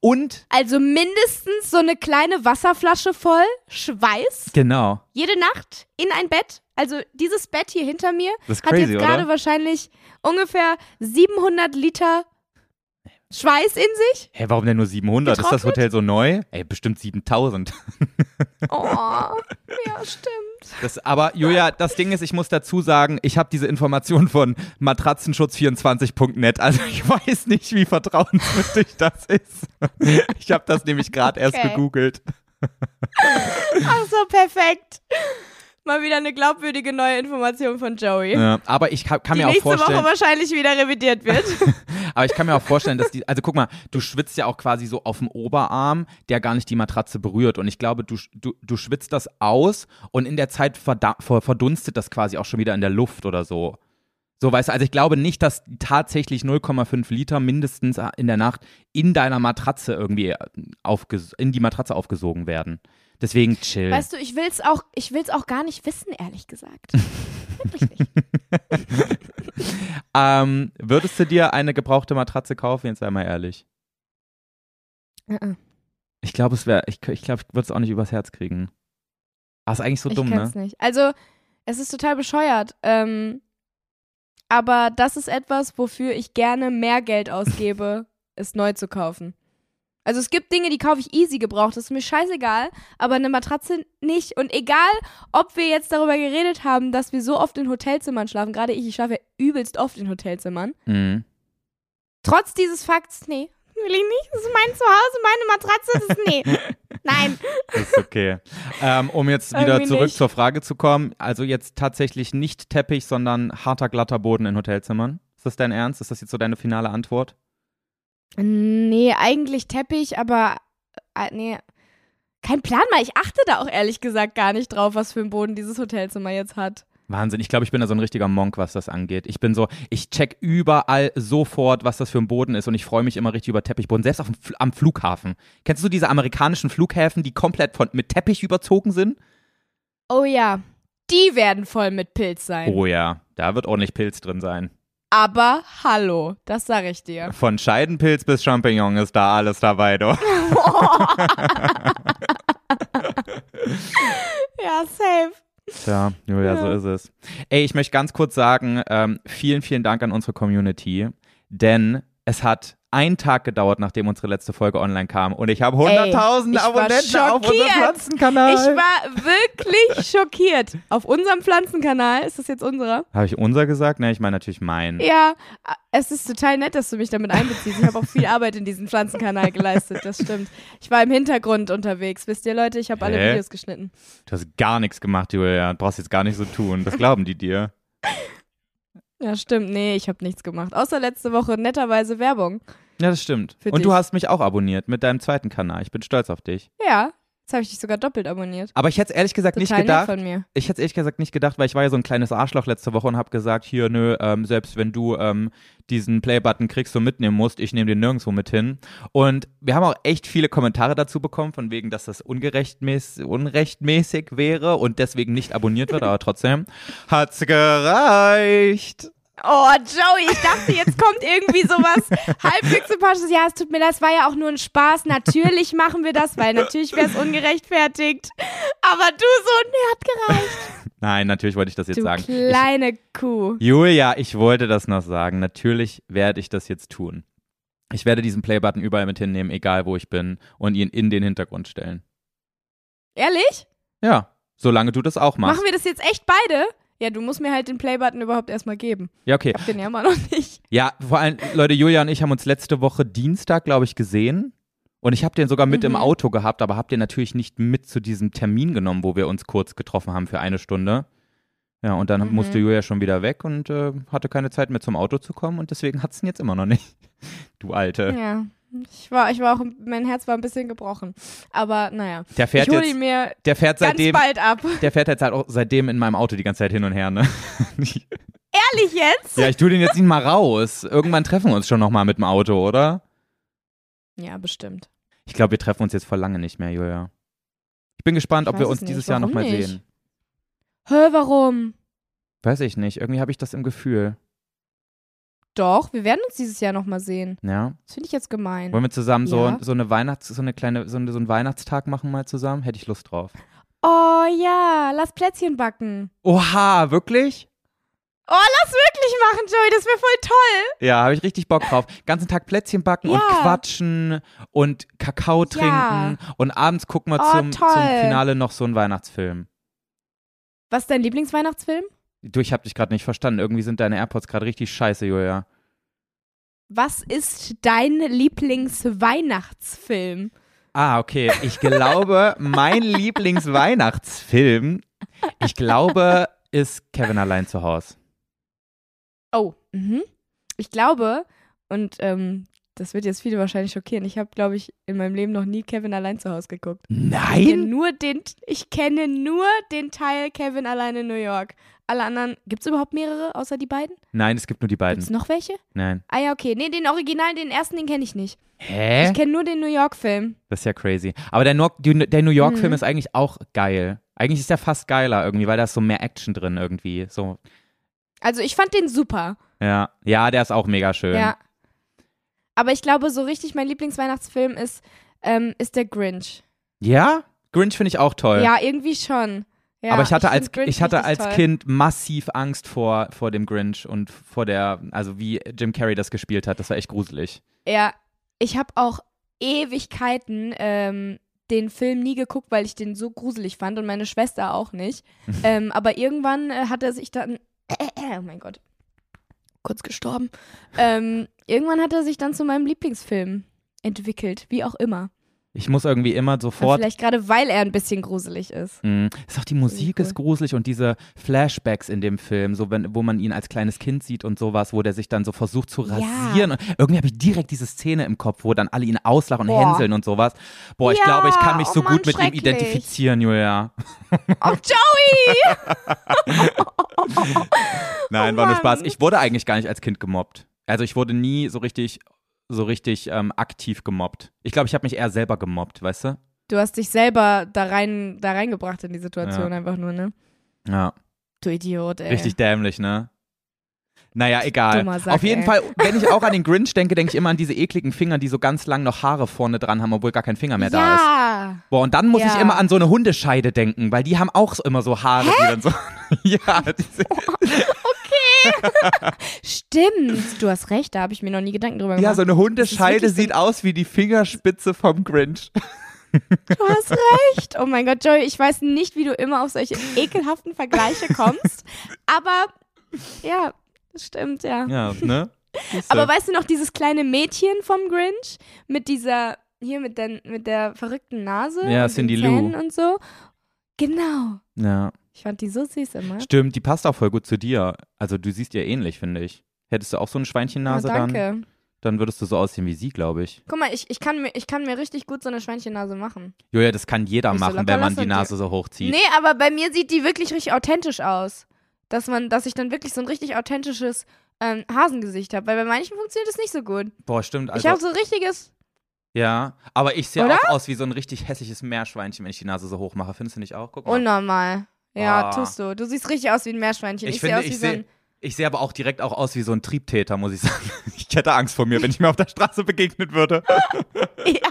Und, Also mindestens so eine kleine Wasserflasche voll Schweiß? Genau, jede Nacht? In ein Bett. Also dieses Bett hier hinter mir hat crazy, jetzt gerade wahrscheinlich ungefähr 700 Liter Schweiß in sich. Hä, warum denn nur 700? Ist das Getrocknet? Hotel so neu? Ey, bestimmt 7000. Oh, ja, stimmt. Das, aber Julia, das Ding ist, ich muss dazu sagen, ich habe diese Information von matratzenschutz24.net. Also ich weiß nicht, wie vertrauenswürdig das ist. Ich habe das nämlich gerade erst Okay. gegoogelt. Ach so, perfekt. Mal wieder eine glaubwürdige neue Information von Joey. Ja, aber ich kann, kann die mir auch nächste vorstellen, Woche wahrscheinlich wieder revidiert wird. aber ich kann mir auch vorstellen, dass die, also guck mal, du schwitzt ja auch quasi so auf dem Oberarm, der gar nicht die Matratze berührt. Und ich glaube, du, du, du schwitzt das aus und in der Zeit verdunstet das quasi auch schon wieder in der Luft oder so. So, weißt du, also ich glaube nicht, dass tatsächlich 0,5 Liter mindestens in der Nacht in deiner Matratze irgendwie aufges in die Matratze aufgesogen werden. Deswegen chill. weißt du, ich will's auch, ich will's auch gar nicht wissen, ehrlich gesagt. Wirklich nicht. ähm, würdest du dir eine gebrauchte Matratze kaufen? Jetzt sei mal ehrlich. Uh-uh. Ich glaube, es wäre, ich, ich glaube, ich würde es auch nicht übers Herz kriegen. Ah, ist eigentlich so ich dumm, ne? nicht. Also, es ist total bescheuert. Ähm, aber das ist etwas, wofür ich gerne mehr Geld ausgebe, es neu zu kaufen. Also es gibt Dinge, die kaufe ich easy gebraucht, das ist mir scheißegal, aber eine Matratze nicht. Und egal, ob wir jetzt darüber geredet haben, dass wir so oft in Hotelzimmern schlafen, gerade ich, ich schlafe ja übelst oft in Hotelzimmern. Mhm. Trotz dieses Fakts, nee, will ich nicht. Das ist mein Zuhause, meine Matratze, das ist, nee. Nein. Ist okay. ähm, um jetzt wieder zurück nicht. zur Frage zu kommen, also jetzt tatsächlich nicht Teppich, sondern harter, glatter Boden in Hotelzimmern. Ist das dein Ernst? Ist das jetzt so deine finale Antwort? Nee, eigentlich Teppich, aber äh, nee. Kein Plan mal. Ich achte da auch ehrlich gesagt gar nicht drauf, was für einen Boden dieses Hotelzimmer jetzt hat. Wahnsinn, ich glaube, ich bin da so ein richtiger Monk, was das angeht. Ich bin so, ich check überall sofort, was das für ein Boden ist und ich freue mich immer richtig über Teppichboden, selbst auf dem, am Flughafen. Kennst du diese amerikanischen Flughäfen, die komplett von, mit Teppich überzogen sind? Oh ja, die werden voll mit Pilz sein. Oh ja, da wird ordentlich Pilz drin sein. Aber hallo, das sage ich dir. Von Scheidenpilz bis Champignon ist da alles dabei, doch. Ja, safe. Tja, Julia, so Ja. ist es. Ey, ich möchte ganz kurz sagen, ähm, vielen, vielen Dank an unsere Community, denn es hat einen Tag gedauert, nachdem unsere letzte Folge online kam und ich habe hunderttausende Abonnenten auf unserem. Pflanzenkanal. Ich war wirklich schockiert. Auf unserem Pflanzenkanal, ist das jetzt unserer? Habe ich unser gesagt? Ne, ich meine natürlich mein. Ja, es ist total nett, dass du mich damit einbeziehst. Ich habe auch viel Arbeit in diesem Pflanzenkanal geleistet, das stimmt. Ich war im Hintergrund unterwegs. Wisst ihr, Leute, ich habe alle? Videos geschnitten. Du hast gar nichts gemacht, Julia. Du brauchst jetzt gar nicht so tun. Das glauben die dir. Ja, stimmt. Nee, ich habe nichts gemacht. Außer letzte Woche netterweise Werbung. Ja, das stimmt. Für und dich. du hast mich auch abonniert mit deinem zweiten Kanal. Ich bin stolz auf dich. Ja, jetzt habe ich dich sogar doppelt abonniert. Aber ich hätte es ehrlich gesagt nicht Total nett gedacht. von mir. Ich hätte es ehrlich gesagt nicht gedacht, weil ich war ja so ein kleines Arschloch letzte Woche und habe gesagt, hier, nö, ähm, selbst wenn du ähm, diesen Play-Button kriegst und mitnehmen musst, ich nehme den nirgendwo mit hin. Und wir haben auch echt viele Kommentare dazu bekommen, von wegen, dass das ungerechtmäßig, unrechtmäßig wäre und deswegen nicht abonniert wird, aber trotzdem hat's gereicht. Oh, Joey, ich dachte, jetzt kommt irgendwie sowas halbwegs sympathisches. Ja, es tut mir leid, es war ja auch nur ein Spaß. Natürlich machen wir das, weil natürlich wäre es ungerechtfertigt. Aber du so, nee, hat gereicht. Nein, natürlich wollte ich das jetzt Du sagen. Ich, kleine Kuh. Julia, ich wollte das noch sagen. Natürlich werde ich das jetzt tun. Ich werde diesen Play-Button überall mit hinnehmen, egal wo ich bin, und ihn in den Hintergrund stellen. Ehrlich? Ja, solange du das auch machst. Machen wir das jetzt echt beide? Ja, du musst mir halt den Playbutton überhaupt erstmal geben. Ja, okay. Ich hab den ja immer noch nicht. Ja, vor allem, Leute, Julia und ich haben uns letzte Woche Dienstag, glaube ich, gesehen. Und ich habe den sogar mit Mhm. im Auto gehabt, aber habe den natürlich nicht mit zu diesem Termin genommen, wo wir uns kurz getroffen haben für eine Stunde. Ja, und dann Mhm. musste Julia schon wieder weg und äh, hatte keine Zeit mehr zum Auto zu kommen und deswegen hat es ihn jetzt immer noch nicht. Du Alte. Ja. Ich war, ich war auch, mein Herz war ein bisschen gebrochen. Aber naja. Der Ich fährt hole jetzt, ihn mir der fährt ganz seitdem, bald ab. der fährt jetzt halt auch seitdem in meinem Auto die ganze Zeit hin und her, ne? Ehrlich jetzt? ja, ich tue den jetzt nicht mal raus. Irgendwann treffen wir uns schon nochmal mit dem Auto, oder? Ja, bestimmt. Ich glaube, wir treffen uns jetzt vor lange nicht mehr, Julia. Ich bin gespannt, Ich ob wir uns es dieses nicht. Jahr nochmal nicht? sehen. Hä, warum? Weiß ich nicht. Irgendwie habe ich das im Gefühl. Doch, wir werden uns dieses Jahr nochmal sehen. Ja. Das finde ich jetzt gemein. Wollen wir zusammen so, Ja. so eine Weihnachts-, so eine kleine, so, eine, so einen Weihnachtstag machen mal zusammen? Hätte ich Lust drauf. Oh ja, lass Plätzchen backen. Oha, wirklich? Oh, lass wirklich machen, Joey, das wäre voll toll. Ja, habe ich richtig Bock drauf. Ganzen Tag Plätzchen backen und Ja. quatschen und Kakao trinken Ja. und abends gucken wir Oh, zum, zum. Finale noch so einen Weihnachtsfilm. Was ist dein Lieblingsweihnachtsfilm? Du, ich habe dich gerade nicht verstanden. Irgendwie sind deine AirPods gerade richtig scheiße, Julia. Was ist dein Lieblingsweihnachtsfilm? Ah, okay. Ich glaube, mein Lieblingsweihnachtsfilm Ich glaube, ist Kevin allein zu Hause. Oh, mhm. Ich glaube, und ähm, das wird jetzt viele wahrscheinlich schockieren. Ich habe, glaube ich, in meinem Leben noch nie Kevin allein zu Hause geguckt. Ich kenne Nein? nur den, ich kenne nur den Teil Kevin allein in New York. Alle anderen, gibt es überhaupt mehrere außer die beiden? Nein, es gibt nur die Gibt beiden. es noch welche? Nein. Ah ja, okay. Nee, den Original, den ersten, den kenne ich nicht. Hä? Ich kenne nur den New York-Film. Das ist ja crazy. Aber der, die, der New York-Film Mhm. ist eigentlich auch geil. Eigentlich ist der fast geiler irgendwie, weil da ist so mehr Action drin irgendwie. So, Also ich fand den super. ja. Ja, der ist auch mega schön. Ja. Aber ich glaube, so richtig mein Lieblingsweihnachtsfilm ist, ähm, ist der Grinch. Ja? Grinch finde ich auch toll. Ja, irgendwie schon. Ja, Aber ich hatte, find als, Grinch ich hatte als toll. Kind massiv Angst vor, vor dem Grinch und vor der, also wie Jim Carrey das gespielt hat. Das war echt gruselig. Ja, ich habe auch Ewigkeiten ähm, den Film nie geguckt, weil ich den so gruselig fand und meine Schwester auch nicht. ähm, aber irgendwann äh, hat er sich dann, oh mein Gott, kurz gestorben. Ähm, irgendwann hat er sich dann zu meinem Lieblingsfilm entwickelt, wie auch immer. Ich muss irgendwie immer Aber sofort. vielleicht gerade, weil er ein bisschen gruselig ist. Mm, ist auch die Musik cool. ist gruselig und diese Flashbacks in dem Film, so wenn, wo man ihn als kleines Kind sieht und sowas, wo der sich dann so versucht zu Ja. rasieren. Und irgendwie habe ich direkt diese Szene im Kopf, wo dann alle ihn auslachen und Boah. hänseln und sowas. Boah, ich Ja, glaube, ich kann mich oh so Mann, gut mit ihm identifizieren, Julia. Oh, Joey! Nein, Oh war nur Spaß. Ich wurde eigentlich gar nicht als Kind gemobbt. Also ich wurde nie so richtig, so richtig ähm, aktiv gemobbt. Ich glaube, ich habe mich eher selber gemobbt, weißt du? Du hast dich selber da rein, da reingebracht in die Situation Ja. einfach nur, ne? Ja, Du Idiot, ey. richtig dämlich, ne? Naja, egal. Sack, Auf jeden ey. Fall, wenn ich auch an den Grinch denke, denke ich immer an diese ekligen Finger, die so ganz lang noch Haare vorne dran haben, obwohl gar kein Finger mehr da ist. ja. Boah, und dann muss ich Ja. immer an so eine Hundescheide denken, weil die haben auch immer so Haare, die dann so. ja, diese, Stimmt, du hast recht, da habe ich mir noch nie Gedanken drüber gemacht. ja, so eine Hundescheide wirklich so sieht aus wie die Fingerspitze vom Grinch. Du hast recht. Oh mein Gott, Joey, ich weiß nicht, wie du immer auf solche ekelhaften Vergleiche kommst. aber ja, das stimmt, ja. Ja, ne? Aber weißt du noch dieses kleine Mädchen vom Grinch mit dieser hier mit der mit der verrückten Nase Ja, und Cindy den Lou. Und so? Genau. ja. Ich fand die so süß immer. Stimmt, die passt auch voll gut zu dir. Also du siehst ihr ähnlich, finde ich. Hättest du auch so eine Schweinchennase danke. dann, dann würdest du so aussehen wie sie, glaube ich. Guck mal, ich, ich, kann mir, ich kann mir richtig gut so eine Schweinchennase machen. Joja, das kann jeder Nicht so machen, locker wenn man die Nase so hochzieht. Nee, aber bei mir sieht die wirklich richtig authentisch aus. Dass man, dass ich dann wirklich so ein richtig authentisches ähm, Hasengesicht habe. Weil bei manchen funktioniert es nicht so gut. Boah, stimmt. ich Also, habe so richtiges. ja, aber ich sehe auch aus wie so ein richtig hässliches Meerschweinchen, wenn ich die Nase so hoch mache. Findest du nicht auch? Guck mal. Unnormal. Ja, Ah. tust du. Du siehst richtig aus wie ein Meerschweinchen. Ich Ich, sehe aus wie so ein. ich sehe aber auch direkt auch aus wie so ein Triebtäter, muss ich sagen. Ich hätte Angst vor mir, wenn ich mir auf der Straße begegnet würde. Ja,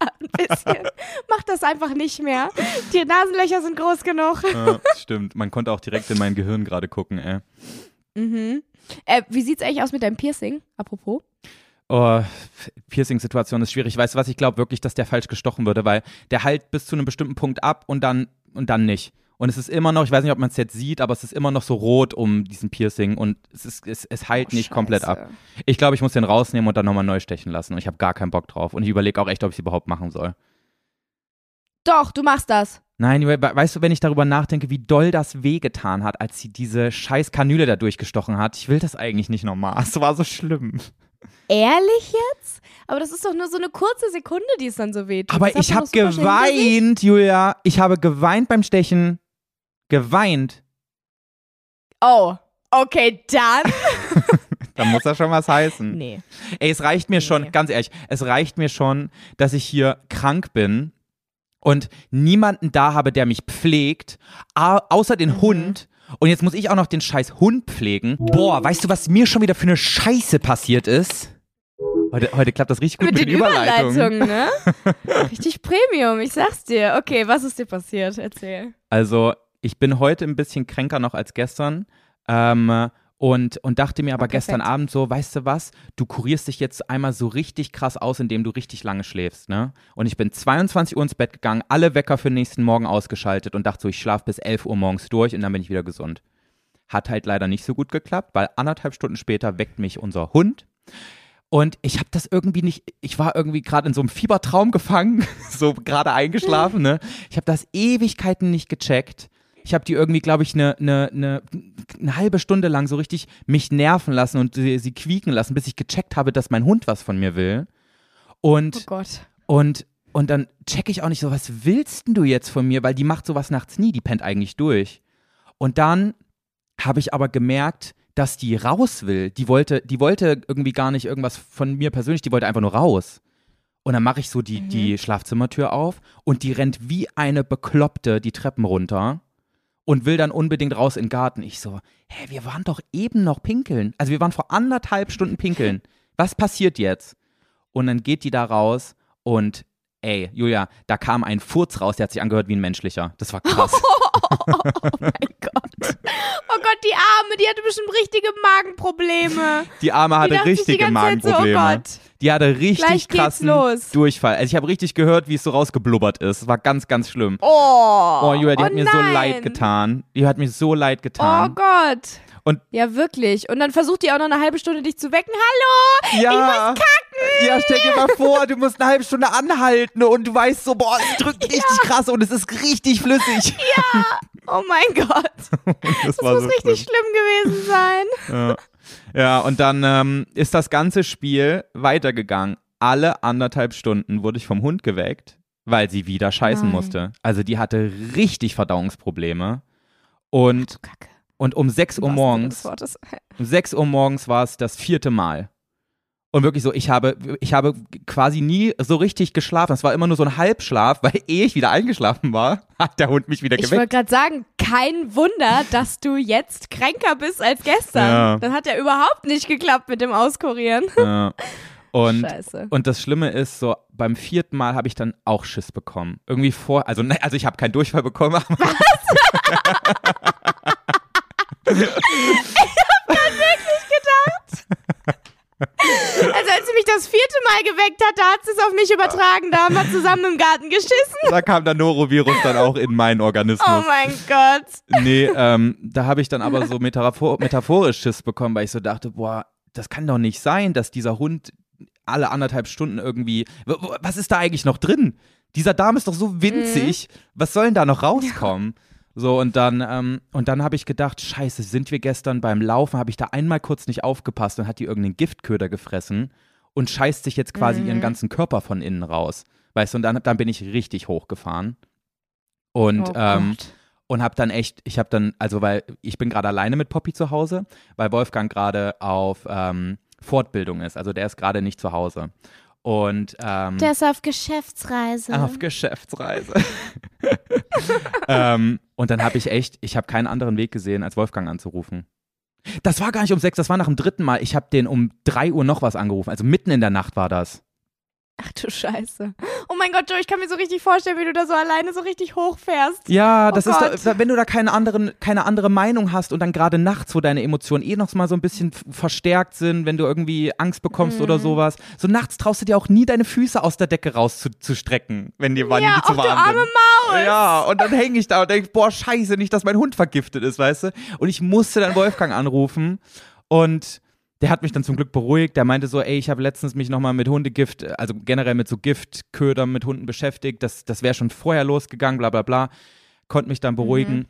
ein bisschen. Mach das einfach nicht mehr. Die Nasenlöcher sind groß genug. ja, stimmt. Man konnte auch direkt in mein Gehirn gerade gucken, ey. Mhm. Äh, wie sieht's eigentlich aus mit deinem Piercing? Apropos. Oh, Piercing-Situation ist schwierig. Weißt du was? Ich glaube wirklich, dass der falsch gestochen würde, weil der heilt bis zu einem bestimmten Punkt ab und dann, und dann nicht. Und es ist immer noch, ich weiß nicht, ob man es jetzt sieht, aber es ist immer noch so rot um diesen Piercing und es, ist, es, es heilt Oh, nicht komplett ab. Scheiße. Ich glaube, ich muss den rausnehmen und dann nochmal neu stechen lassen. Und ich habe gar keinen Bock drauf. Und ich überlege auch echt, ob ich es überhaupt machen soll. Doch, du machst das. Nein, we- weißt du, wenn ich darüber nachdenke, wie doll das wehgetan hat, als sie diese scheiß Kanüle da durchgestochen hat, ich will das eigentlich nicht nochmal. Es war so schlimm. Ehrlich jetzt? Aber das ist doch nur so eine kurze Sekunde, die es dann so weht. Aber ich habe geweint, Julia. Ich habe geweint beim Stechen. Geweint. Oh, okay, dann. Da muss das schon was heißen. nee. Ey, es reicht mir schon, Nee. ganz ehrlich, es reicht mir schon, dass ich hier krank bin und niemanden da habe, der mich pflegt, au außer den Mhm. Hund. Und jetzt muss ich auch noch den scheiß Hund pflegen. Boah, weißt du, was mir schon wieder für eine Scheiße passiert ist? Heute, heute klappt das richtig gut Mit, mit, den Überleitungen, Überleitungen. ne? Richtig Premium, ich sag's dir. Okay, was ist dir passiert? Erzähl. Also, ich bin heute ein bisschen kränker noch als gestern. Ähm, und, und dachte mir aber perfekt. gestern Abend so, weißt du was, du kurierst dich jetzt einmal so richtig krass aus, indem du richtig lange schläfst, ne? Und ich bin 22 Uhr ins Bett gegangen, alle Wecker für den nächsten Morgen ausgeschaltet und dachte so, ich schlafe bis 11 Uhr morgens durch und dann bin ich wieder gesund. Hat halt leider nicht so gut geklappt, weil anderthalb Stunden später weckt mich unser Hund. Und ich habe das irgendwie nicht, ich war irgendwie gerade in so einem Fiebertraum gefangen, so gerade eingeschlafen, ne? Ich habe das Ewigkeiten nicht gecheckt. Ich habe die irgendwie, glaube ich, eine ne, ne, ne halbe Stunde lang so richtig mich nerven lassen und sie, sie quieken lassen, bis ich gecheckt habe, dass mein Hund was von mir will. Und, Oh Gott. und, und dann checke ich auch nicht so, was willst denn du jetzt von mir? Weil die macht sowas nachts nie, die pennt eigentlich durch. Und dann habe ich aber gemerkt, dass die raus will. Die wollte, die wollte irgendwie gar nicht irgendwas von mir persönlich, die wollte einfach nur raus. Und dann mache ich so die, die Schlafzimmertür auf und die rennt wie eine Bekloppte die Treppen runter und will dann unbedingt raus in den Garten. Ich so, hä, wir waren doch eben noch pinkeln. Also wir waren vor anderthalb Stunden pinkeln. Was passiert jetzt? Und dann geht die da raus und ey, Julia, da kam ein Furz raus, der hat sich angehört wie ein menschlicher. Das war krass. Oh mein Gott. Oh Gott, die Arme, die hatte bestimmt richtige Magenprobleme. Die Arme hatte die richtige ganze Zeit so, oh Magenprobleme. Gott. die hatte richtig Gleich krassen. Durchfall. Also ich habe richtig gehört, wie es so rausgeblubbert ist. War ganz, ganz schlimm. Oh. Oh, Julia, die oh hat mir so nein. leid getan. Die hat mir so leid Oh getan. Gott. Und- ja, wirklich. Und dann versucht die auch noch eine halbe Stunde dich zu wecken. Hallo! ja. Ich muss kacken! Ja, stell dir mal vor, du musst eine halbe Stunde anhalten und du weißt so, boah, es drückt richtig krass und es ist richtig flüssig. Oh mein Gott. das Das muss richtig schlimm gewesen sein. Ja. ja, und dann ähm, ist das ganze Spiel weitergegangen. Alle anderthalb Stunden wurde ich vom Hund geweckt, weil sie wieder scheißen Nein. musste. Also die hatte richtig Verdauungsprobleme. Und, Kacke. Und um 6 Uhr morgens, um 6 Uhr morgens war es das vierte Mal. Und wirklich so, ich habe, ich habe quasi nie so richtig geschlafen. Es war immer nur so ein Halbschlaf, weil ehe ich wieder eingeschlafen war, hat der Hund mich wieder Ich geweckt. wollte gerade sagen, kein Wunder, dass du jetzt kränker bist als gestern. Ja. Das hat ja überhaupt nicht geklappt mit dem Auskurieren. Ja. Und Scheiße. Und das Schlimme ist, so beim vierten Mal habe ich dann auch Schiss bekommen. Irgendwie vor, also, ne, also ich habe keinen Durchfall bekommen. Aber Also als sie mich das vierte Mal geweckt hat, da hat sie es auf mich übertragen. Da haben wir zusammen im Garten geschissen. da kam der Norovirus dann auch in meinen Organismus. Oh mein Gott. Nee, ähm, da habe ich dann aber so metaphor metaphorisch Schiss bekommen, weil ich so dachte, boah, das kann doch nicht sein, dass dieser Hund alle anderthalb Stunden irgendwie. Was ist da eigentlich noch drin? Dieser Darm ist doch so winzig. Was soll denn da noch rauskommen? So, und dann, ähm, und dann habe ich gedacht, scheiße, sind wir gestern beim Laufen, habe ich da einmal kurz nicht aufgepasst und hat die irgendeinen Giftköder gefressen und scheißt sich jetzt quasi ihren ganzen Körper von innen raus. Weißt du, und dann, dann bin ich richtig hochgefahren. Und oh ähm, und habe dann echt, ich habe dann, also weil ich bin gerade alleine mit Poppy zu Hause, weil Wolfgang gerade auf ähm, Fortbildung ist, also der ist gerade nicht zu Hause. Und ähm, Der ist auf Geschäftsreise. auf Geschäftsreise. ähm, und dann habe ich echt, ich habe keinen anderen Weg gesehen, als Wolfgang anzurufen. Das war gar nicht um sechs, das war nach dem dritten Mal. Ich habe den um drei Uhr noch was angerufen, also mitten in der Nacht war das. Ach du Scheiße. Oh mein Gott, Joe, ich kann mir so richtig vorstellen, wie du da so alleine so richtig hochfährst. Ja, das Oh ist, da, wenn du da keine, anderen, keine andere Meinung hast und dann gerade nachts, wo deine Emotionen eh noch mal so ein bisschen verstärkt sind, wenn du irgendwie Angst bekommst oder Mhm. sowas. So nachts traust du dir auch nie deine Füße aus der Decke raus zu, zu strecken, wenn dir wann Ja, die zu warm du arme sind. Maus. Ja, und dann hänge ich da und denke, boah, scheiße, nicht, dass mein Hund vergiftet ist, weißt du? Und ich musste dann Wolfgang anrufen und der hat mich dann zum Glück beruhigt. Der meinte so, ey, ich habe letztens mich nochmal mit Hundegift, also generell mit so Giftködern mit Hunden beschäftigt. Das, das wäre schon vorher losgegangen, bla bla bla. Konnte mich dann beruhigen.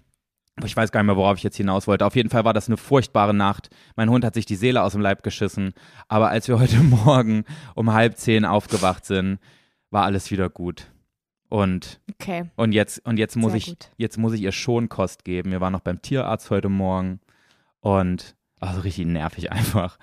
Aber Ich weiß gar nicht mehr, worauf ich jetzt hinaus wollte. Auf jeden Fall war das eine furchtbare Nacht. Mein Hund hat sich die Seele aus dem Leib geschissen. Aber als wir heute Morgen um halb zehn aufgewacht sind, war alles wieder gut. Und Okay. und jetzt, und jetzt muss Sehr ich, gut. jetzt muss ich ihr Schonkost geben. Wir waren noch beim Tierarzt heute Morgen und also richtig nervig einfach.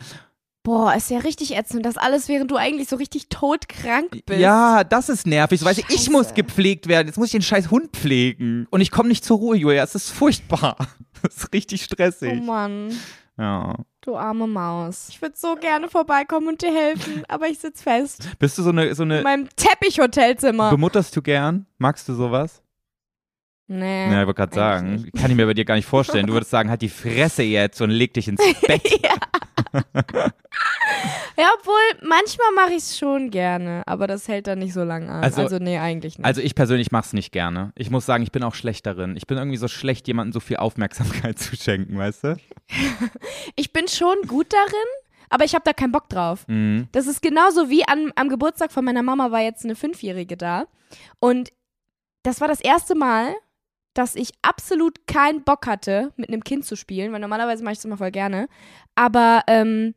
Boah, ist ja richtig ätzend. Das alles, während du eigentlich so richtig todkrank bist. Ja, das ist nervig. So, weißt du, ich muss gepflegt werden. Jetzt muss ich den scheiß Hund pflegen. Und ich komme nicht zur Ruhe, Julia. Es ist furchtbar. Es ist richtig Oh stressig. Mann, Ja. du arme Maus. Ich würde so gerne vorbeikommen und dir helfen, aber ich sitz fest. Bist du so eine, so In eine, meinem Teppichhotelzimmer. bemutterst du gern? Magst du sowas? Nee. Ja, ich wollte gerade sagen, kann ich mir bei dir gar nicht vorstellen. Du würdest sagen, halt die Fresse jetzt und leg dich ins Bett. ja. ja, obwohl, manchmal mache ich es schon gerne, aber das hält dann nicht so lange an. Also- Also, nee, eigentlich nicht. Also ich persönlich mach's nicht gerne. Ich muss sagen, ich bin auch schlecht darin. Ich bin irgendwie so schlecht, jemandem so viel Aufmerksamkeit zu schenken, weißt du? ich bin schon gut darin, aber ich habe da keinen Bock drauf. Mhm. Das ist genauso wie an, am Geburtstag von meiner Mama war jetzt eine Fünfjährige da. Und das war das erste Mal, dass ich absolut keinen Bock hatte, mit einem Kind zu spielen, weil normalerweise mache ich das immer voll gerne. Aber ähm,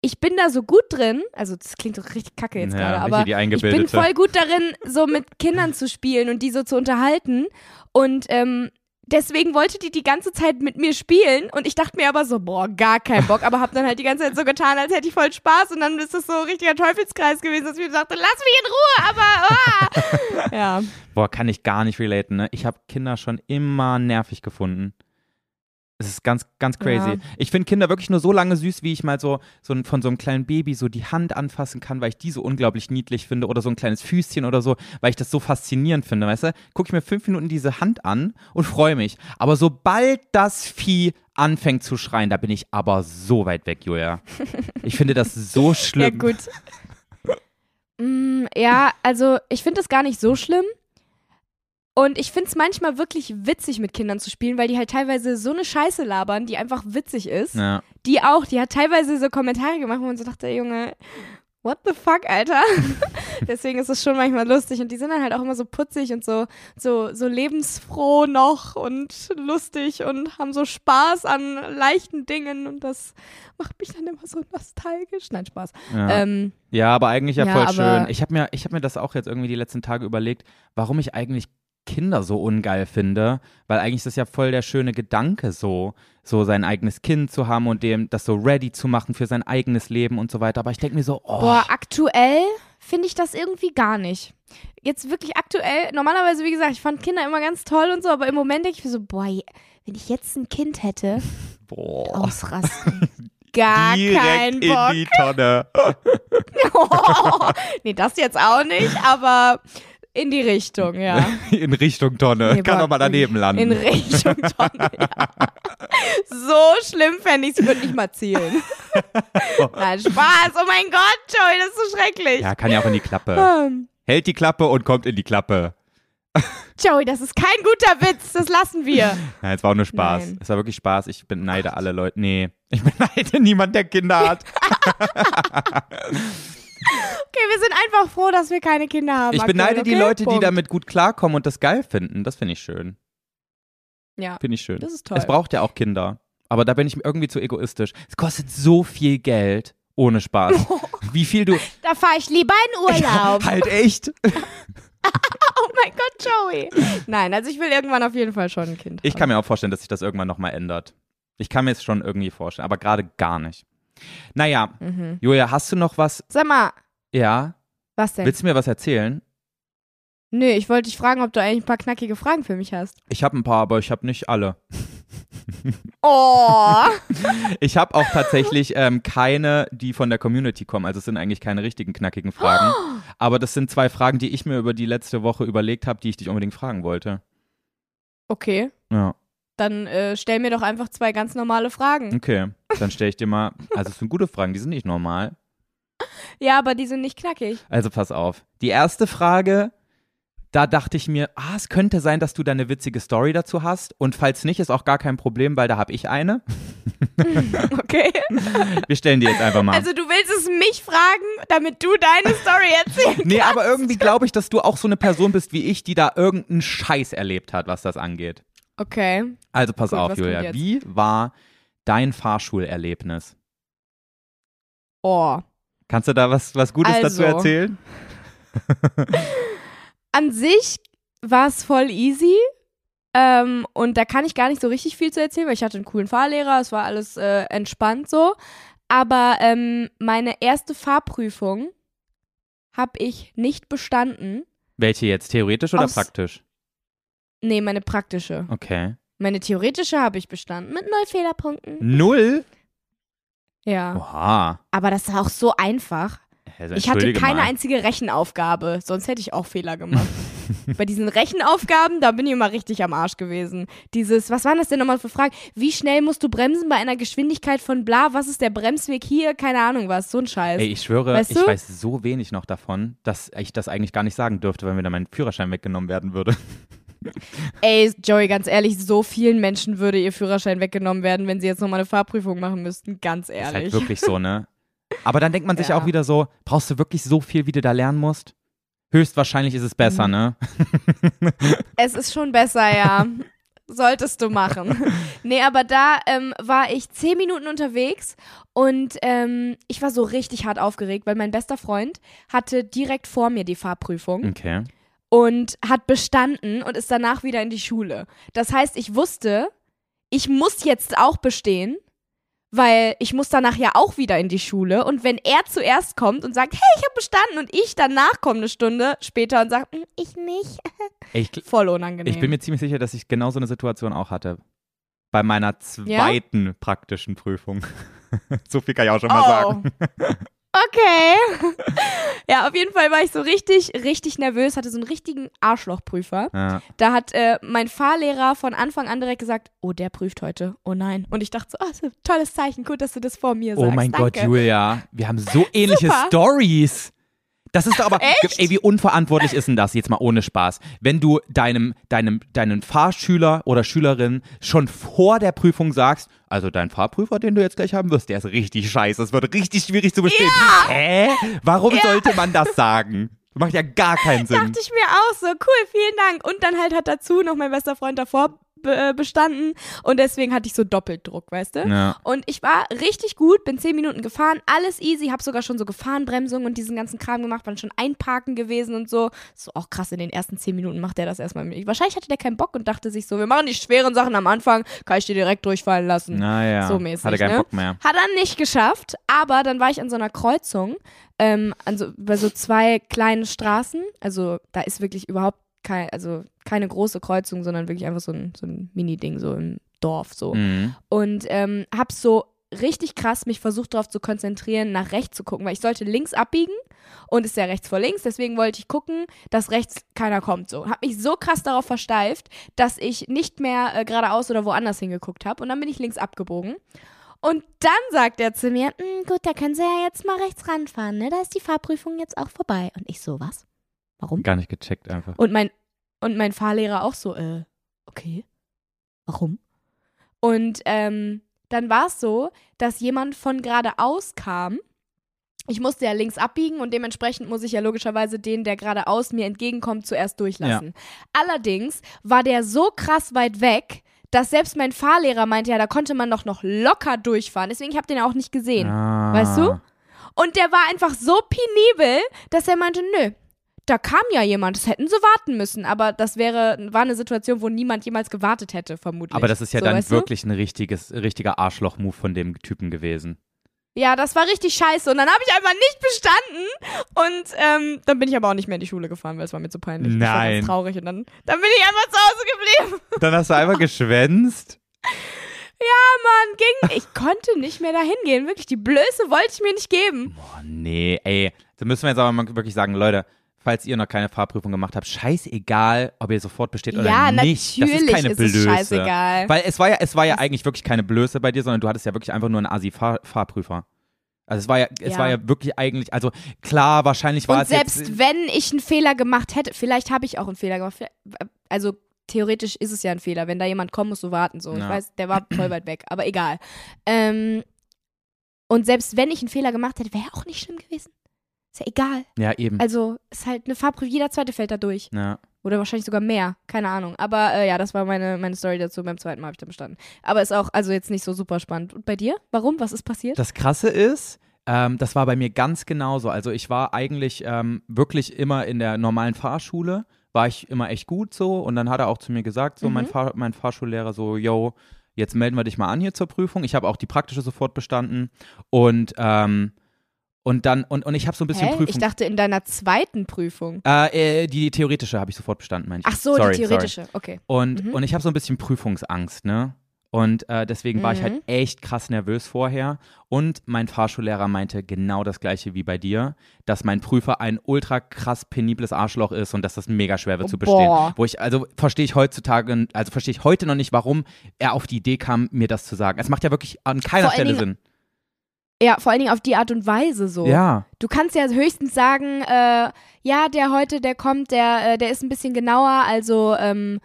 ich bin da so gut drin, also das klingt doch richtig kacke jetzt Ja, gerade, aber ich bin voll gut darin, so mit Kindern zu spielen und die so zu unterhalten. Und ähm, deswegen wollte die die ganze Zeit mit mir spielen und ich dachte mir aber so, boah, gar keinen Bock, aber hab dann halt die ganze Zeit so getan, als hätte ich voll Spaß und dann ist das so ein richtiger Teufelskreis gewesen, dass ich mir dachte, lass mich in Ruhe, aber ah! ja. Boah, kann ich gar nicht relaten, ne? Ich habe Kinder schon immer nervig gefunden. Es ist ganz, ganz crazy. Ja. Ich finde Kinder wirklich nur so lange süß, wie ich mal so, so von so einem kleinen Baby so die Hand anfassen kann, weil ich die so unglaublich niedlich finde oder so ein kleines Füßchen oder so, weil ich das so faszinierend finde, weißt du? Gucke ich mir fünf Minuten diese Hand an und freue mich. Aber sobald das Vieh anfängt zu schreien, da bin ich aber so weit weg, Julia. Ich finde das so Ja, schlimm. gut. Mm, ja, also ich finde das gar nicht so schlimm. Und ich finde es manchmal wirklich witzig, mit Kindern zu spielen, weil die halt teilweise so eine Scheiße labern, die einfach witzig ist. Ja. Die auch, die hat teilweise so Kommentare gemacht, wo man so dachte, Junge, what the fuck, Alter? Deswegen ist es schon manchmal lustig. Und die sind dann halt auch immer so putzig und so, so, so lebensfroh noch und lustig und haben so Spaß an leichten Dingen. Und das macht mich dann immer so nostalgisch. Nein, Spaß. Ja. Ähm, Ja, aber eigentlich ja, Ja, voll schön. Ich habe mir, ich hab mir das auch jetzt irgendwie die letzten Tage überlegt, warum ich eigentlich Kinder so ungeil finde, weil eigentlich ist das ja voll der schöne Gedanke so, so sein eigenes Kind zu haben und dem das so ready zu machen für sein eigenes Leben und so weiter. Aber ich denke mir so, oh, Boah, aktuell finde ich das irgendwie gar nicht. Jetzt wirklich aktuell, normalerweise, wie gesagt, ich fand Kinder immer ganz toll und so, aber im Moment denke ich mir so, boah, wenn ich jetzt ein Kind hätte, boah. ausrasten. Gar Direkt kein in Bock. die Tonne. nee, das jetzt auch nicht, aber in die Richtung, ja. In Richtung Tonne. Nee, Kann doch mal daneben In landen. Richtung Tonne, ja. So schlimm fände ich es, würde nicht mal zielen. Nein, Spaß. Oh mein Gott, Joey, das ist so schrecklich. Ja, kann ja auch in die Klappe. Ähm, Hält die Klappe und kommt in die Klappe. Joey, das ist kein guter Witz, das lassen wir. Nein, es war auch nur Spaß. Nein. Es war wirklich Spaß. Ich beneide alle Leute. Nee, ich beneide niemand, der Kinder hat. Okay, wir sind einfach froh, dass wir keine Kinder haben. Ich aktuell, beneide die okay? Leute, die Punkt. damit gut klarkommen und das geil finden. Das finde ich schön. Ja, Finde ich schön. das ist toll. Es braucht ja auch Kinder. Aber da bin ich irgendwie zu egoistisch. Es kostet so viel Geld. Ohne Spaß. Wie viel du. Da fahre ich lieber in Urlaub. halt echt. oh mein Gott, Joey. Nein, also ich will irgendwann auf jeden Fall schon ein Kind Ich haben. kann mir auch vorstellen, dass sich das irgendwann nochmal ändert. Ich kann mir es schon irgendwie vorstellen, aber gerade gar nicht. Naja, Mhm. Julia, hast du noch was? Sag mal, Ja? was denn? Willst du mir was erzählen? Nö, ich wollte dich fragen, ob du eigentlich ein paar knackige Fragen für mich hast. Ich habe ein paar, aber ich habe nicht alle. Oh. Ich habe auch tatsächlich ähm, keine, die von der Community kommen. Also es sind eigentlich keine richtigen knackigen Fragen. Aber das sind zwei Fragen, die ich mir über die letzte Woche überlegt habe, die ich dich unbedingt fragen wollte. Okay, Ja, dann äh, stell mir doch einfach zwei ganz normale Fragen. okay. Dann stelle ich dir mal. Also es sind gute Fragen, die sind nicht normal. Ja, aber die sind nicht knackig. Also pass auf. Die erste Frage, da dachte ich mir, ah, es könnte sein, dass du da eine witzige Story dazu hast. Und falls nicht, ist auch gar kein Problem, weil da habe ich eine. Okay. Wir stellen die jetzt einfach mal. Also du willst es mich fragen, damit du deine Story erzählst. Nee, aber irgendwie glaube ich, dass du auch so eine Person bist wie ich, die da irgendeinen Scheiß erlebt hat, was das angeht. Okay. Also pass Gut, auf, Julia. Wie war dein Fahrschulerlebnis? Oh. Kannst du da was, was Gutes dazu Also. erzählen? An sich war es voll easy. Ähm, und da kann ich gar nicht so richtig viel zu erzählen, weil ich hatte einen coolen Fahrlehrer, es war alles äh, entspannt so. Aber ähm, meine erste Fahrprüfung habe ich nicht bestanden. Welche jetzt, theoretisch oder Aus- praktisch? Nee, meine praktische. Okay. Meine theoretische habe ich bestanden mit null Fehlerpunkten. Null? Ja. Oha. Aber das war auch so einfach. Also, Ich hatte keine mal. einzige Rechenaufgabe, sonst hätte ich auch Fehler gemacht. Bei diesen Rechenaufgaben, da bin ich immer richtig am Arsch gewesen. Dieses, was waren das denn nochmal für Fragen? Wie schnell musst du bremsen bei einer Geschwindigkeit von bla? Was ist der Bremsweg hier? Keine Ahnung was, so ein Scheiß. Ey, ich schwöre, Weißt ich du? weiß so wenig noch davon, dass ich das eigentlich gar nicht sagen dürfte, wenn mir dann mein Führerschein weggenommen werden würde. Ey, Joey, ganz ehrlich, so vielen Menschen würde ihr Führerschein weggenommen werden, wenn sie jetzt nochmal eine Fahrprüfung machen müssten. Ganz Ist halt ehrlich. wirklich so, ne? Aber dann denkt man sich Ja. auch wieder so, brauchst du wirklich so viel, wie du da lernen musst? Höchstwahrscheinlich ist es besser, Mhm. ne? Es ist schon besser, ja. Solltest du machen. nee, aber da ähm, war ich zehn Minuten unterwegs und ähm, ich war so richtig hart aufgeregt, weil mein bester Freund hatte direkt vor mir die Fahrprüfung Okay. Und hat bestanden und ist danach wieder in die Schule. Das heißt, ich wusste, ich muss jetzt auch bestehen, weil ich muss danach ja auch wieder in die Schule. Und wenn er zuerst kommt und sagt, hey, ich habe bestanden und ich danach komme eine Stunde später und sage, "Mm, ich nicht, Ich, voll unangenehm. ich bin mir ziemlich sicher, dass ich genau so eine Situation auch hatte. Bei meiner zweiten praktischen Prüfung. so viel kann ich auch schon mal sagen. Okay. ja, auf jeden Fall war ich so richtig, richtig nervös, hatte so einen richtigen Arschlochprüfer. Ja. Da hat äh, mein Fahrlehrer von Anfang an direkt gesagt, oh, der prüft heute. Oh nein. Und ich dachte so, oh, ein tolles Zeichen. Gut, dass du das vor mir sagst. Oh mein Danke. Gott, Julia, wir haben so ähnliche. Stories. Das ist doch aber, Echt? ey, wie unverantwortlich ist denn das jetzt mal ohne Spaß? Wenn du deinem, deinem, deinen Fahrschüler oder Schülerin schon vor der Prüfung sagst, also dein Fahrprüfer, den du jetzt gleich haben wirst, der ist richtig scheiße, es wird richtig schwierig zu bestehen. Hä? Warum sollte man das sagen? Macht ja gar keinen Sinn. Dachte ich mir auch so, cool, vielen Dank. Und dann halt hat dazu noch mein bester Freund davor be äh, bestanden und deswegen hatte ich so doppelt Druck, weißt du? Ja. Und ich war richtig gut, bin zehn Minuten gefahren, alles easy, hab sogar schon so Gefahrenbremsung und diesen ganzen Kram gemacht, war schon einparken gewesen und so. So auch krass, in den ersten zehn Minuten macht der das erstmal mit. Wahrscheinlich hatte der keinen Bock und dachte sich so, wir machen die schweren Sachen am Anfang, kann ich dir direkt durchfallen lassen. Naja, So mäßig, hat er keinen ne? Bock mehr. Hat er nicht geschafft, aber dann war ich an so einer Kreuzung, ähm, also bei so zwei kleinen Straßen. Also da ist wirklich überhaupt kein, also keine große Kreuzung, sondern wirklich einfach so ein, so ein Mini-Ding, so im Dorf so. Mhm. Und ähm, hab so richtig krass mich versucht darauf zu konzentrieren, nach rechts zu gucken, weil ich sollte links abbiegen und ist ja rechts vor links, deswegen wollte ich gucken, dass rechts keiner kommt so. Hab mich so krass darauf versteift, dass ich nicht mehr äh, geradeaus oder woanders hingeguckt habe und dann bin ich links abgebogen. Und dann sagt er zu mir, "Mm, gut, da können Sie ja jetzt mal rechts ranfahren, ne? Da ist die Fahrprüfung jetzt auch vorbei. Und ich so, was? Warum? Gar nicht gecheckt einfach. Und mein, und mein Fahrlehrer auch so, äh, okay. Warum? Und ähm, dann war es so, dass jemand von geradeaus kam. Ich musste ja links abbiegen und dementsprechend muss ich ja logischerweise den, der geradeaus mir entgegenkommt, zuerst durchlassen. Allerdings war der so krass weit weg, dass selbst mein Fahrlehrer meinte, ja, da konnte man doch noch locker durchfahren. Deswegen ich habe den auch nicht gesehen. Ah. Weißt du? Und der war einfach so penibel, dass er meinte, nö, da kam ja jemand, das hätten sie warten müssen. Aber das wäre, war eine Situation, wo niemand jemals gewartet hätte, vermutlich. Aber das ist ja so, dann weißt du? wirklich ein richtiges, richtiger Arschloch-Move von dem Typen gewesen. Ja, das war richtig scheiße. Und dann habe ich einfach nicht bestanden. Und ähm, dann bin ich aber auch nicht mehr in die Schule gefahren, weil es war mir zu peinlich. Ich war Nein. ganz traurig. Und dann, dann bin ich einfach zu Hause geblieben. Dann hast du einfach geschwänzt. Mann, ging. Ich konnte nicht mehr dahin gehen. Wirklich, die Blöße wollte ich mir nicht geben. Oh nee, ey. Da müssen wir jetzt aber mal wirklich sagen, Leute, falls ihr noch keine Fahrprüfung gemacht habt, scheißegal, ob ihr sofort besteht oder ja, nicht. natürlich das ist keine ist Blöße. es scheißegal. Weil es war ja, es war ja eigentlich wirklich keine Blöße bei dir, sondern du hattest ja wirklich einfach nur einen Asi-Fahrprüfer. Also es war ja, es Ja. war ja wirklich eigentlich, also klar, wahrscheinlich war Und es selbst jetzt. wenn ich einen Fehler gemacht hätte, vielleicht habe ich auch einen Fehler gemacht. Also theoretisch ist es ja ein Fehler. Wenn da jemand kommt, musst du warten. So. Ich weiß, der war voll weit weg, aber egal. Ähm, und selbst wenn ich einen Fehler gemacht hätte, wäre auch nicht schlimm gewesen. Ist ja egal. Ja, eben. Also ist halt eine Fahrprüfung, jeder zweite fällt da durch. ja. Oder wahrscheinlich sogar mehr. Keine Ahnung. Aber äh, ja, das war meine, meine Story dazu. Beim zweiten Mal habe ich dann bestanden. Aber ist auch, also jetzt nicht so super spannend. Und bei dir? Warum? Was ist passiert? Das Krasse ist, ähm, das war bei mir ganz genauso. Also ich war eigentlich ähm, wirklich immer in der normalen Fahrschule, war ich immer echt gut so. Und dann hat er auch zu mir gesagt, so mein, Mhm. Fahr mein Fahrschullehrer, so, yo, jetzt melden wir dich mal an hier zur Prüfung. Ich habe auch die praktische sofort bestanden. Und, ähm, und dann, und, und ich habe so ein bisschen Hä? Prüfung. Ich dachte in deiner zweiten Prüfung. äh, äh, die theoretische habe ich sofort bestanden, meine ich. Ach so, sorry, die theoretische. Okay. Und, Mhm. und ich habe so ein bisschen Prüfungsangst, ne? Und äh, deswegen war ich Mhm. halt echt krass nervös vorher. Und mein Fahrschullehrer meinte genau das gleiche wie bei dir, dass mein Prüfer ein ultra krass penibles Arschloch ist und dass das mega schwer wird Oh, zu bestehen. boah. Wo ich, also verstehe ich heutzutage, also verstehe ich heute noch nicht, warum er auf die Idee kam, mir das zu sagen. Es macht ja wirklich an keiner Vor Stelle Dingen- Sinn. Ja, vor allen Dingen auf die Art und Weise so. Ja. Du kannst ja höchstens sagen, äh, ja, der heute, der kommt, der, äh, der ist ein bisschen genauer, also ähm,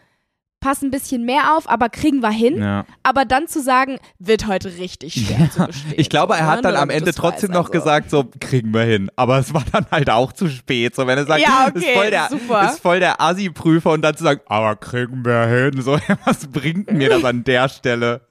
pass ein bisschen mehr auf, aber kriegen wir hin. Ja. Aber dann zu sagen, wird heute richtig schwer zu bestehen. Ich glaube, er hat ne? dann am Ende trotzdem noch also. gesagt, so kriegen wir hin. Aber es war dann halt auch zu spät. So, wenn er sagt, Ja, ist okay, voll der, super. ist voll der Assi-Prüfer und dann zu sagen, aber kriegen wir hin. So, was bringt mir das an der Stelle?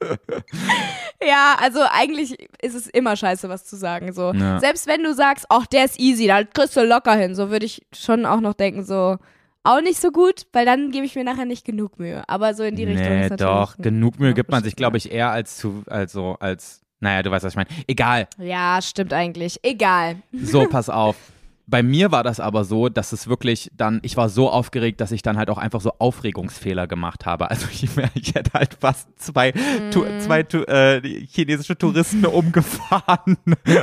Ja, also eigentlich ist es immer scheiße, was zu sagen. So. Ja. Selbst wenn du sagst, ach, der ist easy, da kriegst du locker hin, so würde ich schon auch noch denken, so auch nicht so gut, weil dann gebe ich mir nachher nicht genug Mühe. Aber so in die Richtung nee, ist natürlich. doch. Genug Mühe gibt man sich, glaube ich, eher als zu, also als, naja, du weißt, was ich meine. Egal. Ja, stimmt eigentlich. Egal. So, pass auf. Bei mir war das aber so, dass es wirklich dann, ich war so aufgeregt, dass ich dann halt auch einfach so Aufregungsfehler gemacht habe. Also ich, ich hätte halt fast zwei, tu, Mhm. zwei tu, äh, chinesische Touristen umgefahren.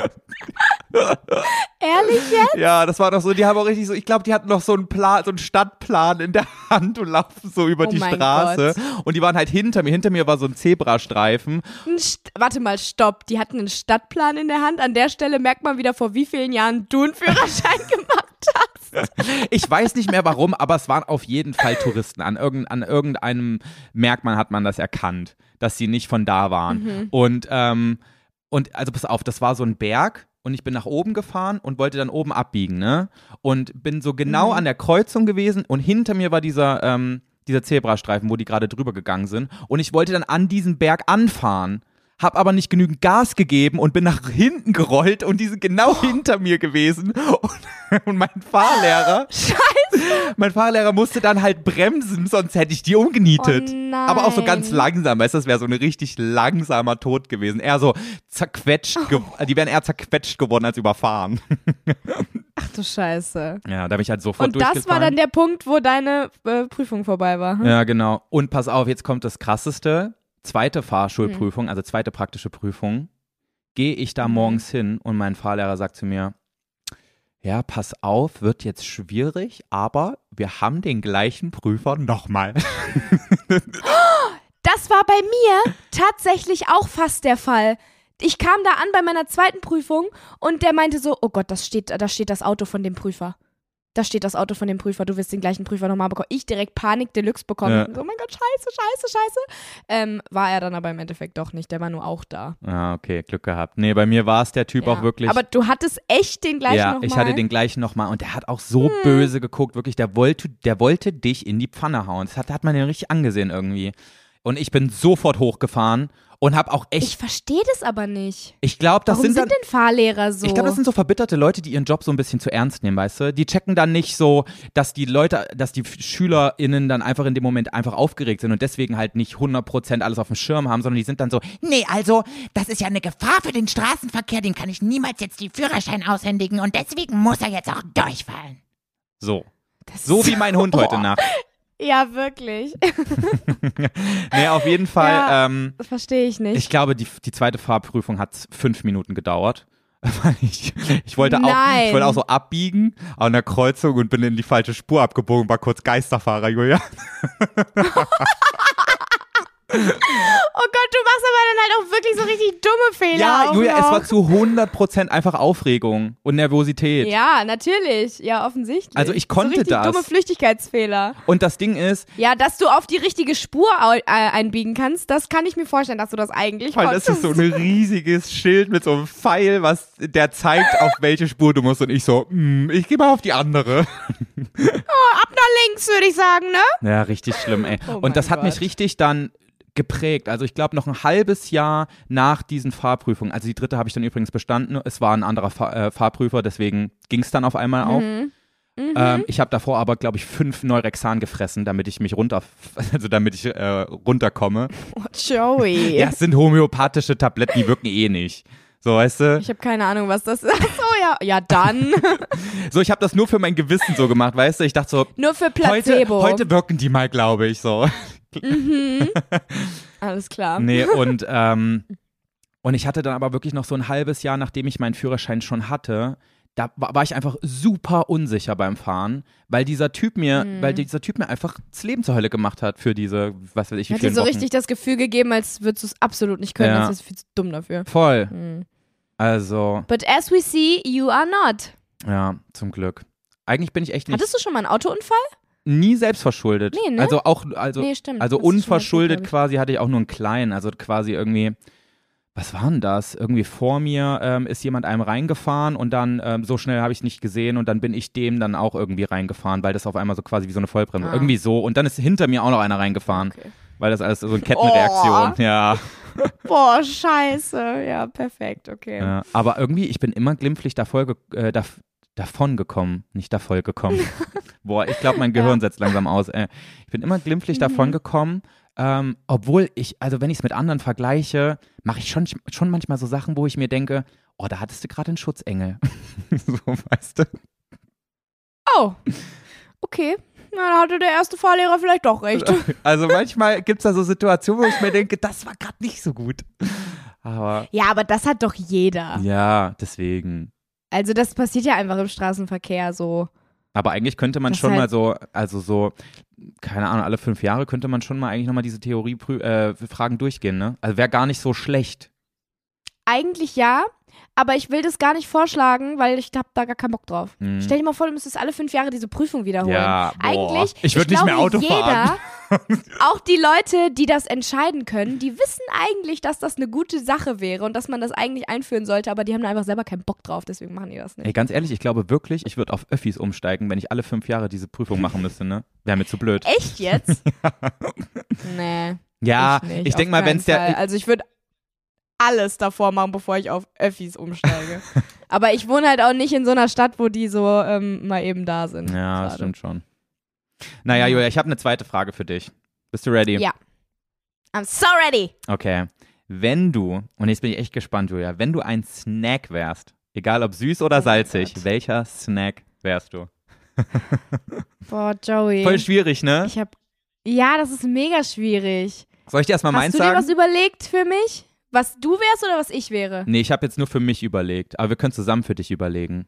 Ehrlich jetzt? Ja, das war doch so, die haben auch richtig so, ich glaube, die hatten noch so einen Plan, so einen Stadtplan in der Hand und laufen so über Oh die Straße. Und die waren halt hinter mir. Hinter mir war so ein Zebrastreifen. Ein Warte mal, stopp. Die hatten einen Stadtplan in der Hand. An der Stelle merkt man wieder, vor wie vielen Jahren du einen Führerschein gemacht hast. Ich weiß nicht mehr warum, aber es waren auf jeden Fall Touristen. An, irgend, an irgendeinem Merkmal hat man das erkannt, dass sie nicht von da waren. Mhm. Und, ähm, und also pass auf, das war so ein Berg und ich bin nach oben gefahren und wollte dann oben abbiegen, ne? Und bin so genau Mhm. an der Kreuzung gewesen und hinter mir war dieser, ähm, dieser Zebrastreifen, wo die gerade drüber gegangen sind. Und ich wollte dann an diesen Berg anfahren. Hab aber nicht genügend Gas gegeben und bin nach hinten gerollt und die sind genau hinter mir gewesen. Und, und mein Fahrlehrer, Scheiße. mein Fahrlehrer musste dann halt bremsen, sonst hätte ich die umgenietet. Oh. Aber auch so ganz langsam, weißt du, das wäre so ein richtig langsamer Tod gewesen. Eher so zerquetscht, ge die wären eher zerquetscht geworden als überfahren. Ach du Scheiße. Ja, da bin ich halt sofort Und das war dann der Punkt, wo deine äh, Prüfung vorbei war. hm? Ja, genau. Und pass auf, jetzt kommt das Krasseste. Zweite Fahrschulprüfung, also zweite praktische Prüfung. Gehe ich da Mhm. morgens hin und mein Fahrlehrer sagt zu mir, ja, pass auf, wird jetzt schwierig, aber wir haben den gleichen Prüfer nochmal. Das war bei mir tatsächlich auch fast der Fall. Ich kam da an bei meiner zweiten Prüfung und der meinte so, oh Gott, das steht, da steht das Auto von dem Prüfer. Da steht das Auto von dem Prüfer, du wirst den gleichen Prüfer nochmal bekommen. Ich direkt Panik Deluxe bekommen. Ja. So, oh mein Gott, scheiße, scheiße, scheiße. Ähm, war er dann aber im Endeffekt doch nicht, der war nur auch da. Ah, okay, Glück gehabt. Nee, bei mir war es der Typ Ja. auch wirklich. Aber du hattest echt den gleichen ja, nochmal? ich hatte den gleichen nochmal und der hat auch so böse geguckt, wirklich, der wollte, der wollte dich in die Pfanne hauen. Das hat, hat man den richtig angesehen irgendwie. Und ich bin sofort hochgefahren und habe auch Ich echt, verstehe das aber nicht. ich glaube, das Warum sind sind, dann, denn Fahrlehrer so? ich glaube, das sind so verbitterte Leute, die ihren Job so ein bisschen zu ernst nehmen, weißt du? Die checken dann nicht so, dass die Leute, dass die SchülerInnen dann einfach in dem Moment einfach aufgeregt sind und deswegen halt nicht 100% alles auf dem Schirm haben, sondern die sind dann so, Nee, also, das ist ja eine Gefahr für den Straßenverkehr, dem kann ich niemals jetzt die Führerschein aushändigen und deswegen muss er jetzt auch durchfallen. so. Das So wie mein Hund heute Oh. Nacht. Ja, wirklich. Nee, auf jeden Fall, Ja. ähm, Das verstehe ich nicht. Ich glaube, die, die zweite Fahrprüfung hat fünf Minuten gedauert. Ich, ich, wollte auch, ich wollte auch so abbiegen an der Kreuzung und bin in die falsche Spur abgebogen, war kurz Geisterfahrer, Julia. Oh Gott, du machst aber dann halt auch wirklich so richtig dumme Fehler. Ja, Julia, es war zu 100% einfach Aufregung und Nervosität. Ja, natürlich. Ja, offensichtlich. Also ich konnte so richtig das. dumme Flüchtigkeitsfehler. Und das Ding ist, Ja, dass du auf die richtige Spur äh, einbiegen kannst, das kann ich mir vorstellen, dass du das eigentlich weil das konntest. ist so ein riesiges Schild mit so einem Pfeil, was der zeigt, auf welche Spur du musst. Und ich so, mm, ich gehe mal auf die andere. Ab nach links, würde ich sagen, ne? Ja, richtig schlimm, ey. Oh und das hat mich Gott. richtig dann geprägt. Also ich glaube noch ein halbes Jahr nach diesen Fahrprüfungen. Also die dritte habe ich dann übrigens bestanden. Es war ein anderer Fahr äh, Fahrprüfer, deswegen ging es dann auf einmal auch. Mhm. Ähm, ich habe davor aber, glaube ich, fünf Neurexan gefressen, damit ich mich runter, also damit ich äh, runterkomme. Oh, Joey. Ja, es sind homöopathische Tabletten, die wirken eh nicht. So, weißt du? Ich habe keine Ahnung, was das ist. So, ja. Ja, dann. So, ich habe das nur für mein Gewissen so gemacht, weißt du? Ich dachte so, Nur für heute, Placebo. heute wirken die mal, glaube ich, so. Alles klar. Nee, und, ähm, und ich hatte dann aber wirklich noch so ein halbes Jahr, nachdem ich meinen Führerschein schon hatte, da war, war ich einfach super unsicher beim Fahren, weil dieser Typ mir, Mhm. weil dieser Typ mir einfach das Leben zur Hölle gemacht hat für diese, was weiß ich, wie Hat dir so Wochen. richtig das Gefühl gegeben, als würdest du es absolut nicht können, Ja. als wärst du viel zu dumm dafür. Voll. Hm. Also, But as we see, you are not. ja, zum Glück. Eigentlich bin ich echt nicht. Hattest du schon mal einen Autounfall? Nie selbst verschuldet. Nee, ne? Also auch, also, Nee, stimmt. also unverschuldet quasi hatte ich auch nur einen kleinen, also quasi irgendwie, was war denn das? Irgendwie vor mir ähm, ist jemand einem reingefahren und dann ähm, so schnell habe ich es nicht gesehen und dann bin ich dem dann auch irgendwie reingefahren, weil das auf einmal so quasi wie so eine Vollbremse, Ah. irgendwie so und dann ist hinter mir auch noch einer reingefahren, Okay. weil das alles so eine Kettenreaktion, Oh. ja. Boah, scheiße. Ja, perfekt, okay. ja. Aber irgendwie, ich bin immer glimpflich davor, äh, dav davon gekommen, nicht davon gekommen. Boah, ich glaube, mein Gehirn setzt langsam aus. Äh. Ich bin immer glimpflich Mhm. davon gekommen, ähm, obwohl ich, also wenn ich es mit anderen vergleiche, mache ich schon, schon manchmal so Sachen, wo ich mir denke, oh, da hattest du gerade einen Schutzengel. so, weißt du? Oh. Okay. Na, da hatte der erste Fahrlehrer vielleicht doch recht. Also manchmal gibt es da so Situationen, wo ich mir denke, das war gerade nicht so gut. Aber Ja, aber das hat doch jeder. ja, deswegen. Also das passiert ja einfach im Straßenverkehr so. Aber eigentlich könnte man Das schon halt- mal so, also so, keine Ahnung, alle fünf Jahre könnte man schon mal eigentlich nochmal diese Theorie-Fragen durchgehen, ne? Also wäre gar nicht so schlecht. Eigentlich ja, aber ich will das gar nicht vorschlagen, weil ich hab da gar keinen Bock drauf. Mhm. Stell dir mal vor, du müsstest alle fünf Jahre diese Prüfung wiederholen. Ja, boah. Eigentlich, Ich würd nicht glaube, mehr Auto jeder, fahren. auch die Leute, die das entscheiden können, die wissen eigentlich, dass das eine gute Sache wäre und dass man das eigentlich einführen sollte, aber die haben da einfach selber keinen Bock drauf, deswegen machen die das nicht. Ey, ganz ehrlich, ich glaube wirklich, ich würde auf Öffis umsteigen, wenn ich alle fünf Jahre diese Prüfung machen müsste, ne? Wäre mir zu blöd. Echt jetzt? nee. Ja, ich ich denke mal, wenn es der. Also ich würde alles davor machen, bevor ich auf Öffis umsteige. aber ich wohne halt auch nicht in so einer Stadt, wo die so ähm, mal eben da sind. Ja, das stimmt schon. Naja, Ja. Julia, ich habe eine zweite Frage für dich. Bist du ready? Ja. I'm so ready. Okay. Wenn du, und jetzt bin ich echt gespannt, Julia, wenn du ein Snack wärst, egal ob süß oder Oh salzig, welcher Snack wärst du? Boah, Joey. Voll schwierig, ne? ich hab. Ja, das ist mega schwierig. Soll ich dir erstmal Hast meins du dir sagen? was überlegt für mich? Was du wärst oder was ich wäre? Nee, ich habe jetzt nur für mich überlegt, aber wir können zusammen für dich überlegen.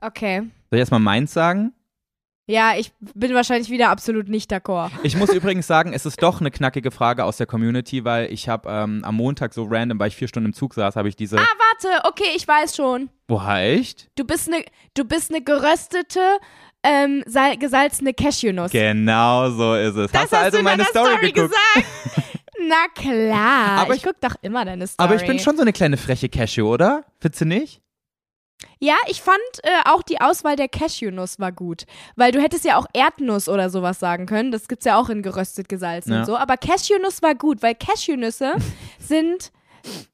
Okay. Soll ich erstmal meins sagen? Ja, ich bin wahrscheinlich wieder absolut nicht d'accord. Ich muss übrigens sagen, es ist doch eine knackige Frage aus der Community, weil ich habe ähm, am Montag so random, weil ich vier Stunden im Zug saß, habe ich diese. Ah, warte, okay, ich weiß schon. Boah, echt? Du bist eine, du bist eine geröstete, ähm, sal gesalzene Cashewnuss. Genau so ist es. Das hast du also in meine deiner Story, geguckt? gesagt. Na klar. Aber ich, ich- guck doch immer deine Story. Aber ich bin schon so eine kleine freche Cashew, oder? Findest du nicht? Ja, ich fand äh, auch die Auswahl der Cashewnuss war gut. Weil du hättest ja auch Erdnuss oder sowas sagen können. Das gibt's ja auch in geröstet gesalzen Ja. und so. Aber Cashewnüsse war gut, weil Cashewnüsse sind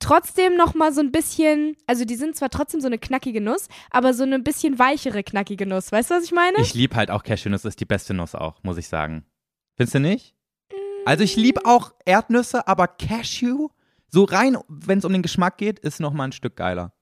trotzdem noch mal so ein bisschen, also die sind zwar trotzdem so eine knackige Nuss, aber so eine bisschen weichere knackige Nuss. Weißt du, was ich meine? Ich liebe halt auch Cashewnüsse, ist die beste Nuss auch, muss ich sagen. Findest du nicht? Also ich liebe auch Erdnüsse, aber Cashew, so rein, wenn es um den Geschmack geht, ist noch mal ein Stück geiler.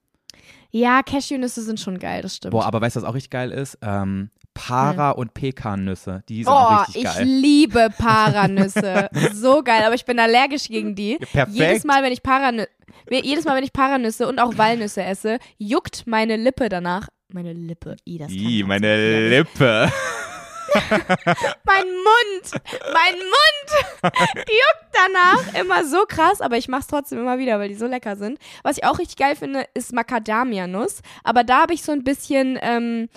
Ja, Cashewnüsse sind schon geil, das stimmt. Boah, aber weißt du, was auch richtig geil ist? Ähm, Para- und Pekannüsse, die sind Oh, richtig ich geil. liebe Paranüsse. so geil, aber ich bin allergisch gegen die. Perfekt. Jedes Mal, wenn ich Paranüsse, jedes Mal, wenn ich Paranüsse und auch Walnüsse esse, juckt meine Lippe danach. Meine Lippe, i, das kann meine Lippe. Mein Mund, mein Mund juckt danach immer so krass, aber ich mach's trotzdem immer wieder, weil die so lecker sind. Was ich auch richtig geil finde, ist Macadamia-Nuss. Aber da habe ich so ein bisschen, ähm,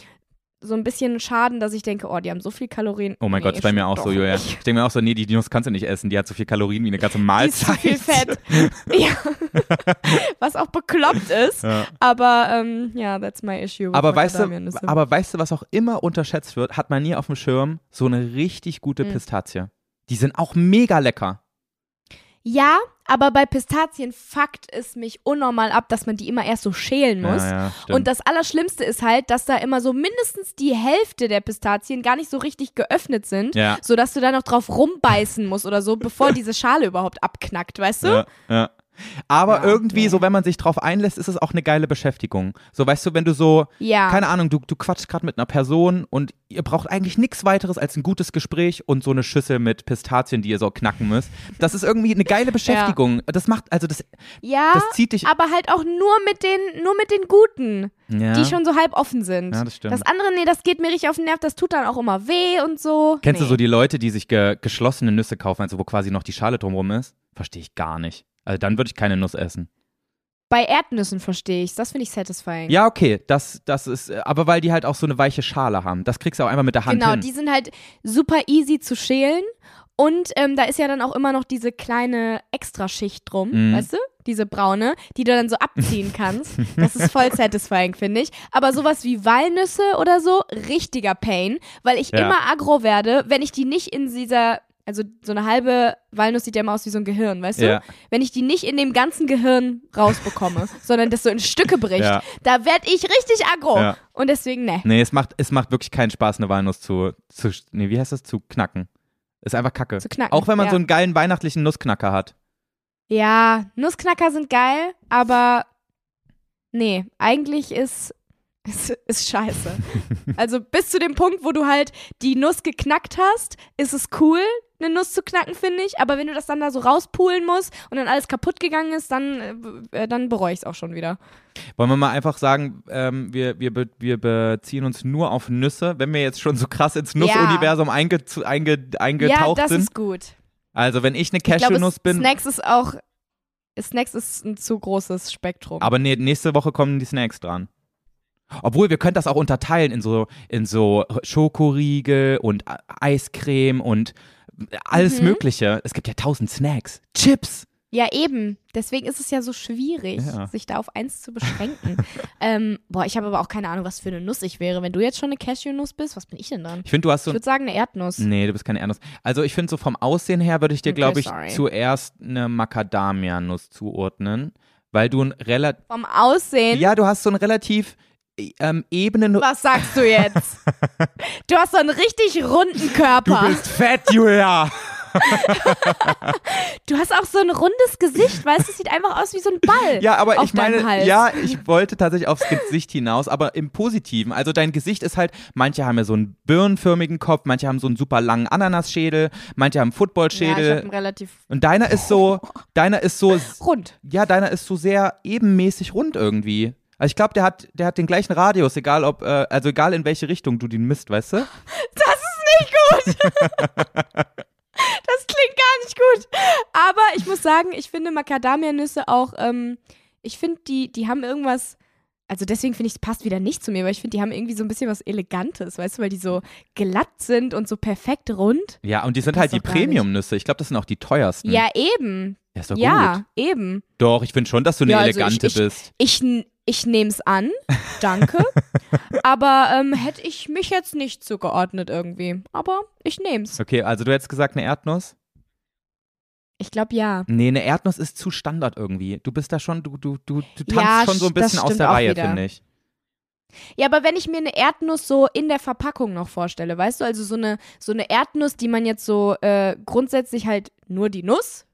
so ein bisschen Schaden, dass ich denke, oh, die haben so viel Kalorien. Oh mein Nee, Gott, ist bei mir auch so, Julia. Ich denke mir auch so, nee, die Nuss kannst du nicht essen, die hat so viel Kalorien wie eine ganze Die ist Mahlzeit. zu viel Fett. ja. Was auch bekloppt ist. Ja. Aber ähm, ja, that's my issue. Aber weißt, du, aber weißt du, was auch immer unterschätzt wird, hat man nie auf dem Schirm, so eine richtig gute Hm. Pistazie. Die sind auch mega lecker. Ja, aber bei Pistazien fuckt es mich unnormal ab, dass man die immer erst so schälen muss. Ja, ja. Und das Allerschlimmste ist halt, dass da immer so mindestens die Hälfte der Pistazien gar nicht so richtig geöffnet sind, ja, sodass du da noch drauf rumbeißen musst oder so, bevor diese Schale überhaupt abknackt, weißt du? ja, ja. Aber Ja, irgendwie, nee. so wenn man sich drauf einlässt, ist es auch eine geile Beschäftigung. So, weißt du, wenn du so, Ja. keine Ahnung, du, du quatschst gerade mit einer Person und ihr braucht eigentlich nichts weiteres als ein gutes Gespräch und so eine Schüssel mit Pistazien, die ihr so knacken müsst. Das ist irgendwie eine geile Beschäftigung. Das macht, also das, ja, das zieht dich. aber halt auch nur mit den, nur mit den Guten, Ja. die schon so halb offen sind. Ja, das stimmt. Das andere, nee, das geht mir richtig auf den Nerv, das tut dann auch immer weh und so. Kennst nee. du so die Leute, die sich ge geschlossene Nüsse kaufen, also wo quasi noch die Schale drumrum ist? Verstehe ich gar nicht. Also dann würde ich keine Nuss essen. Bei Erdnüssen verstehe ich Das finde ich satisfying. Ja, okay, das, das ist, äh, aber weil die halt auch so eine weiche Schale haben. Das kriegst du auch einfach mit der Hand Genau, hin. die sind halt super easy zu schälen. Und ähm, da ist ja dann auch immer noch diese kleine Extraschicht drum, Mhm. weißt du? Diese braune, die du dann so abziehen kannst. Das ist voll satisfying, finde ich. Aber sowas wie Walnüsse oder so, richtiger Pain, weil ich Ja. immer aggro werde, wenn ich die nicht in dieser, also so eine halbe Walnuss sieht ja immer aus wie so ein Gehirn, weißt du? Ja. Wenn ich die nicht in dem ganzen Gehirn rausbekomme, sondern das so in Stücke bricht, Ja. da werd ich richtig aggro. Ja. Und deswegen, ne. Nee, es macht, es macht wirklich keinen Spaß, eine Walnuss zu, zu, nee, wie heißt das? Zu knacken. Ist einfach kacke. Zu knacken, Auch wenn man so einen geilen weihnachtlichen Nussknacker hat. Ja, Nussknacker sind geil, aber nee, eigentlich ist, ist, ist scheiße. also bis zu dem Punkt, wo du halt die Nuss geknackt hast, ist es cool, eine Nuss zu knacken, finde ich. Aber wenn du das dann da so rauspulen musst und dann alles kaputt gegangen ist, dann, äh, dann bereue ich es auch schon wieder. Wollen wir mal einfach sagen, ähm, wir, wir, be, wir beziehen uns nur auf Nüsse, wenn wir jetzt schon so krass ins Nussuniversum einge, zu- einge, ja, eingetaucht das sind? ist gut. Also, wenn ich eine Cashewnuss bin. Snacks ist auch, Snacks ist ein zu großes Spektrum. Aber nee, nächste Woche kommen die Snacks dran. Obwohl, wir können das auch unterteilen in so, in so Schokoriegel und Eiscreme und alles Mhm. Mögliche. Es gibt ja tausend Snacks. Chips. Ja, eben. Deswegen ist es ja so schwierig, Ja. sich da auf eins zu beschränken. ähm, boah, ich habe aber auch keine Ahnung, was für eine Nuss ich wäre. Wenn du jetzt schon eine Cashew-Nuss bist, was bin ich denn dann? Ich finde, du hast Ich so. würde sagen eine Erdnuss. Nee, du bist keine Erdnuss. Also, ich finde, so vom Aussehen her würde ich dir, Okay, glaube ich, sorry. zuerst eine Macadamia-Nuss zuordnen. Weil du ein relativ. Vom Aussehen. Ja, du hast so einen relativ ähm, ebenen. Was sagst du jetzt? du hast so einen richtig runden Körper. Du bist fett, Julia! Du hast auch so ein rundes Gesicht, weißt du? Es sieht einfach aus wie so ein Ball. Ja, aber auf ich meine, ja, ich wollte tatsächlich aufs Gesicht hinaus, aber im Positiven. Also dein Gesicht ist halt, manche haben ja so einen birnenförmigen Kopf, manche haben so einen super langen Ananasschädel, manche haben einen Ja, ich Footballschädel. einen relativ und deiner ist so, deiner ist so, rund. ja, deiner ist so sehr ebenmäßig rund irgendwie. Also ich glaube, der hat, der hat den gleichen Radius, egal ob, äh, also egal in welche Richtung du den misst, weißt du? Das ist nicht gut. das klingt gar nicht gut. Aber ich muss sagen, ich finde Macadamia-Nüsse auch, ähm, ich finde, die, die haben irgendwas. Also deswegen finde ich, es passt wieder nicht zu mir, weil ich finde, die haben irgendwie so ein bisschen was Elegantes, weißt du, weil die so glatt sind und so perfekt rund. Ja, und die sind halt die. Premium-Nüsse. Ich glaube, das sind auch die teuersten. Ja, eben. Ja, ist doch ja, gut. eben. Doch, ich finde schon, dass du eine Ja, also ich- elegante ich- bist. Ich, ich nehme es an, danke. Aber ähm, hätte ich mich jetzt nicht zugeordnet irgendwie. Aber ich nehme es. Okay, also du hättest gesagt eine Erdnuss? Ich glaube ja. Nee, eine Erdnuss ist zu Standard irgendwie. Du bist da schon, du, du, du, du tanzt Ja, schon so ein bisschen aus der Reihe, finde ich. Ja, aber wenn ich mir eine Erdnuss so in der Verpackung noch vorstelle, weißt du, also so eine, so eine Erdnuss, die man jetzt so äh, grundsätzlich halt nur die Nuss,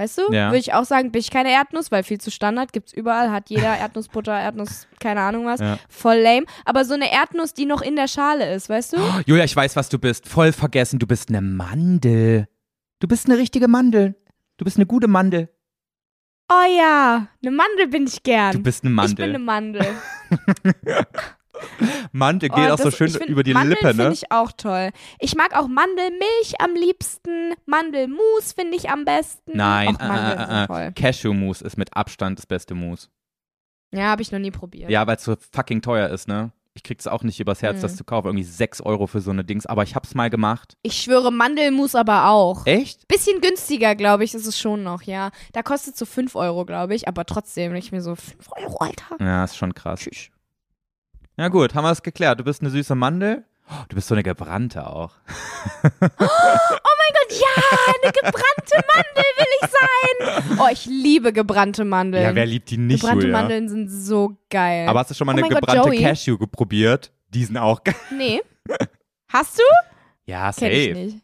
weißt du, Ja. würde ich auch sagen, bin ich keine Erdnuss, weil viel zu Standard gibt's überall, hat jeder Erdnussbutter, Erdnuss, keine Ahnung was, Ja. voll lame. Aber so eine Erdnuss, die noch in der Schale ist, weißt du? Julia, ich weiß, was du bist. Voll vergessen, du bist eine Mandel. Du bist eine richtige Mandel. Du bist eine gute Mandel. Oh ja, eine Mandel bin ich gern. Du bist eine Ich bin eine Mandel. Mandel. Oh, geht auch so schön find, über die Mandeln Lippe, ne? finde ich auch toll. Ich mag auch Mandelmilch am liebsten. Mandelmus finde ich am besten. Nein, äh, äh, äh, toll. Cashew-Mousse ist mit Abstand das beste Mousse. Ja, habe ich noch nie probiert. Ja, weil es so fucking teuer ist, ne? Ich krieg's auch nicht übers Herz, Mhm. das zu kaufen. Irgendwie 6 Euro für so eine Dings. Aber ich hab's mal gemacht. Ich schwöre, Mandelmus aber auch. Echt? Bisschen günstiger, glaube ich, ist es schon noch, ja. Da kostet so 5 Euro, glaube ich, aber trotzdem, ich mir so 5 Euro, Alter. Ja, ist schon krass. Ja gut, haben wir es geklärt. Du bist eine süße Mandel. Oh, du bist so eine gebrannte auch. Ja, eine gebrannte Mandel will ich sein. Oh, ich liebe gebrannte Mandeln. Ja, wer liebt die nicht, gebrannte Julia? Mandeln sind so geil. Aber hast du schon mal Oh eine mein Gott, gebrannte Joey. Cashew probiert? Die sind auch geil. nee. Hast du? Ja, Kenn ich safe. nicht.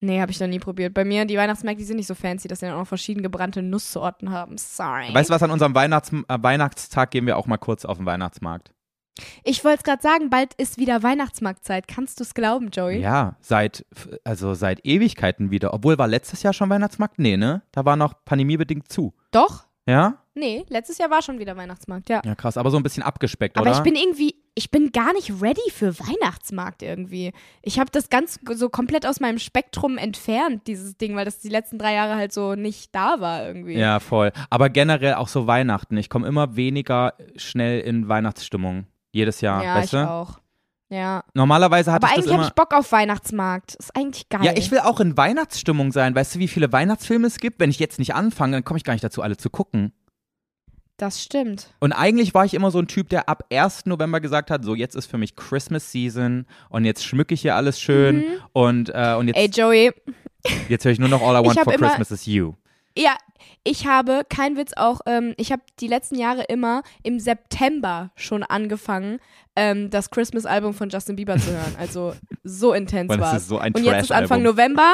Nee, habe ich noch nie probiert. Bei mir, die Weihnachtsmärkte, die sind nicht so fancy, dass sie dann auch verschiedene gebrannte Nusssorten haben. Sorry. Weißt du was, an unserem Weihnachts äh, Weihnachtstag gehen wir auch mal kurz auf den Weihnachtsmarkt. Ich wollte es gerade sagen, bald ist wieder Weihnachtsmarktzeit. Kannst du es glauben, Joey? Ja, seit, also seit Ewigkeiten wieder. Obwohl, war letztes Jahr schon Weihnachtsmarkt? Nee, ne? Da war noch pandemiebedingt zu. Doch? Ja? Nee, letztes Jahr war schon wieder Weihnachtsmarkt, ja. Ja, krass. Aber so ein bisschen abgespeckt, Aber oder? ich bin irgendwie, ich bin gar nicht ready für Weihnachtsmarkt irgendwie. Ich habe das ganz so komplett aus meinem Spektrum entfernt, dieses Ding, weil das die letzten drei Jahre halt so nicht da war irgendwie. Ja, voll. Aber generell auch so Weihnachten. Ich komme immer weniger schnell in Weihnachtsstimmung. Jedes Jahr, ja weißt ich du? auch. Ja. Normalerweise hatte Aber ich das eigentlich habe ich Bock auf Weihnachtsmarkt. Ist eigentlich geil. ja, ich will auch in Weihnachtsstimmung sein. Weißt du, wie viele Weihnachtsfilme es gibt? Wenn ich jetzt nicht anfange, dann komme ich gar nicht dazu, alle zu gucken. Das stimmt. Und eigentlich war ich immer so ein Typ, der ab 1. November gesagt hat, so jetzt ist für mich Christmas Season und jetzt schmücke ich hier alles schön und, äh, und Mhm. Ey, jetzt, Joey, jetzt höre ich nur noch All I Want for immer- Christmas is You. Ja, ich habe, kein Witz auch, ähm, ich habe die letzten Jahre immer im September schon angefangen, ähm, das Christmas-Album von Justin Bieber zu hören. Also so intens Weil das war ist so ein Und jetzt ist Anfang. November.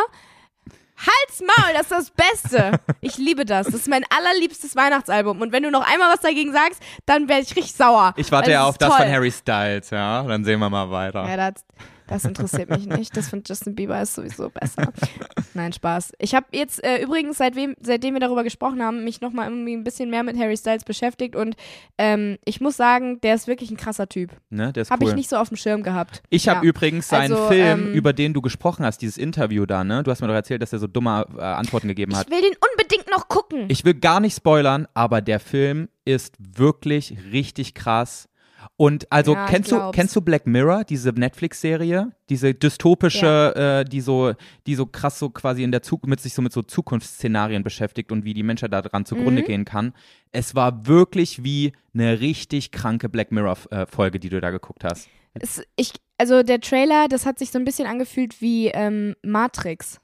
Halt's Maul, das ist das Beste. Ich liebe das. Das ist mein allerliebstes Weihnachtsalbum. Und wenn du noch einmal was dagegen sagst, dann werde ich richtig sauer. Ich warte Weil ja auf das toll. von Harry Styles, ja. Dann sehen wir mal weiter. Ja, das, das interessiert mich nicht. Das von Justin Bieber ist sowieso besser. Nein, Spaß. Ich habe jetzt äh, übrigens, seitdem, seitdem wir darüber gesprochen haben, mich nochmal irgendwie ein bisschen mehr mit Harry Styles beschäftigt und ähm, ich muss sagen, der ist wirklich ein krasser Typ. Ne, der ist Habe cool. ich nicht so auf dem Schirm gehabt. Ich habe Ja. übrigens seinen Also, Film, ähm, über den du gesprochen hast, dieses Interview da, ne? Du hast mir doch erzählt, dass er so dumme äh, Antworten gegeben hat. Ich will den unbedingt noch gucken. Ich will gar nicht spoilern, aber der Film ist wirklich richtig krass. Und also Ja, kennst du kennst du Black Mirror, diese Netflix-Serie, diese dystopische, äh, die so die so krass so quasi in der Zukunft mit sich so mit so Zukunftsszenarien beschäftigt und wie die Menschheit daran zugrunde Mhm. gehen kann. Es war wirklich wie eine richtig kranke Black Mirror äh, Folge, die du da geguckt hast. Es, ich, also der Trailer, das hat sich so ein bisschen angefühlt wie ähm, Matrix.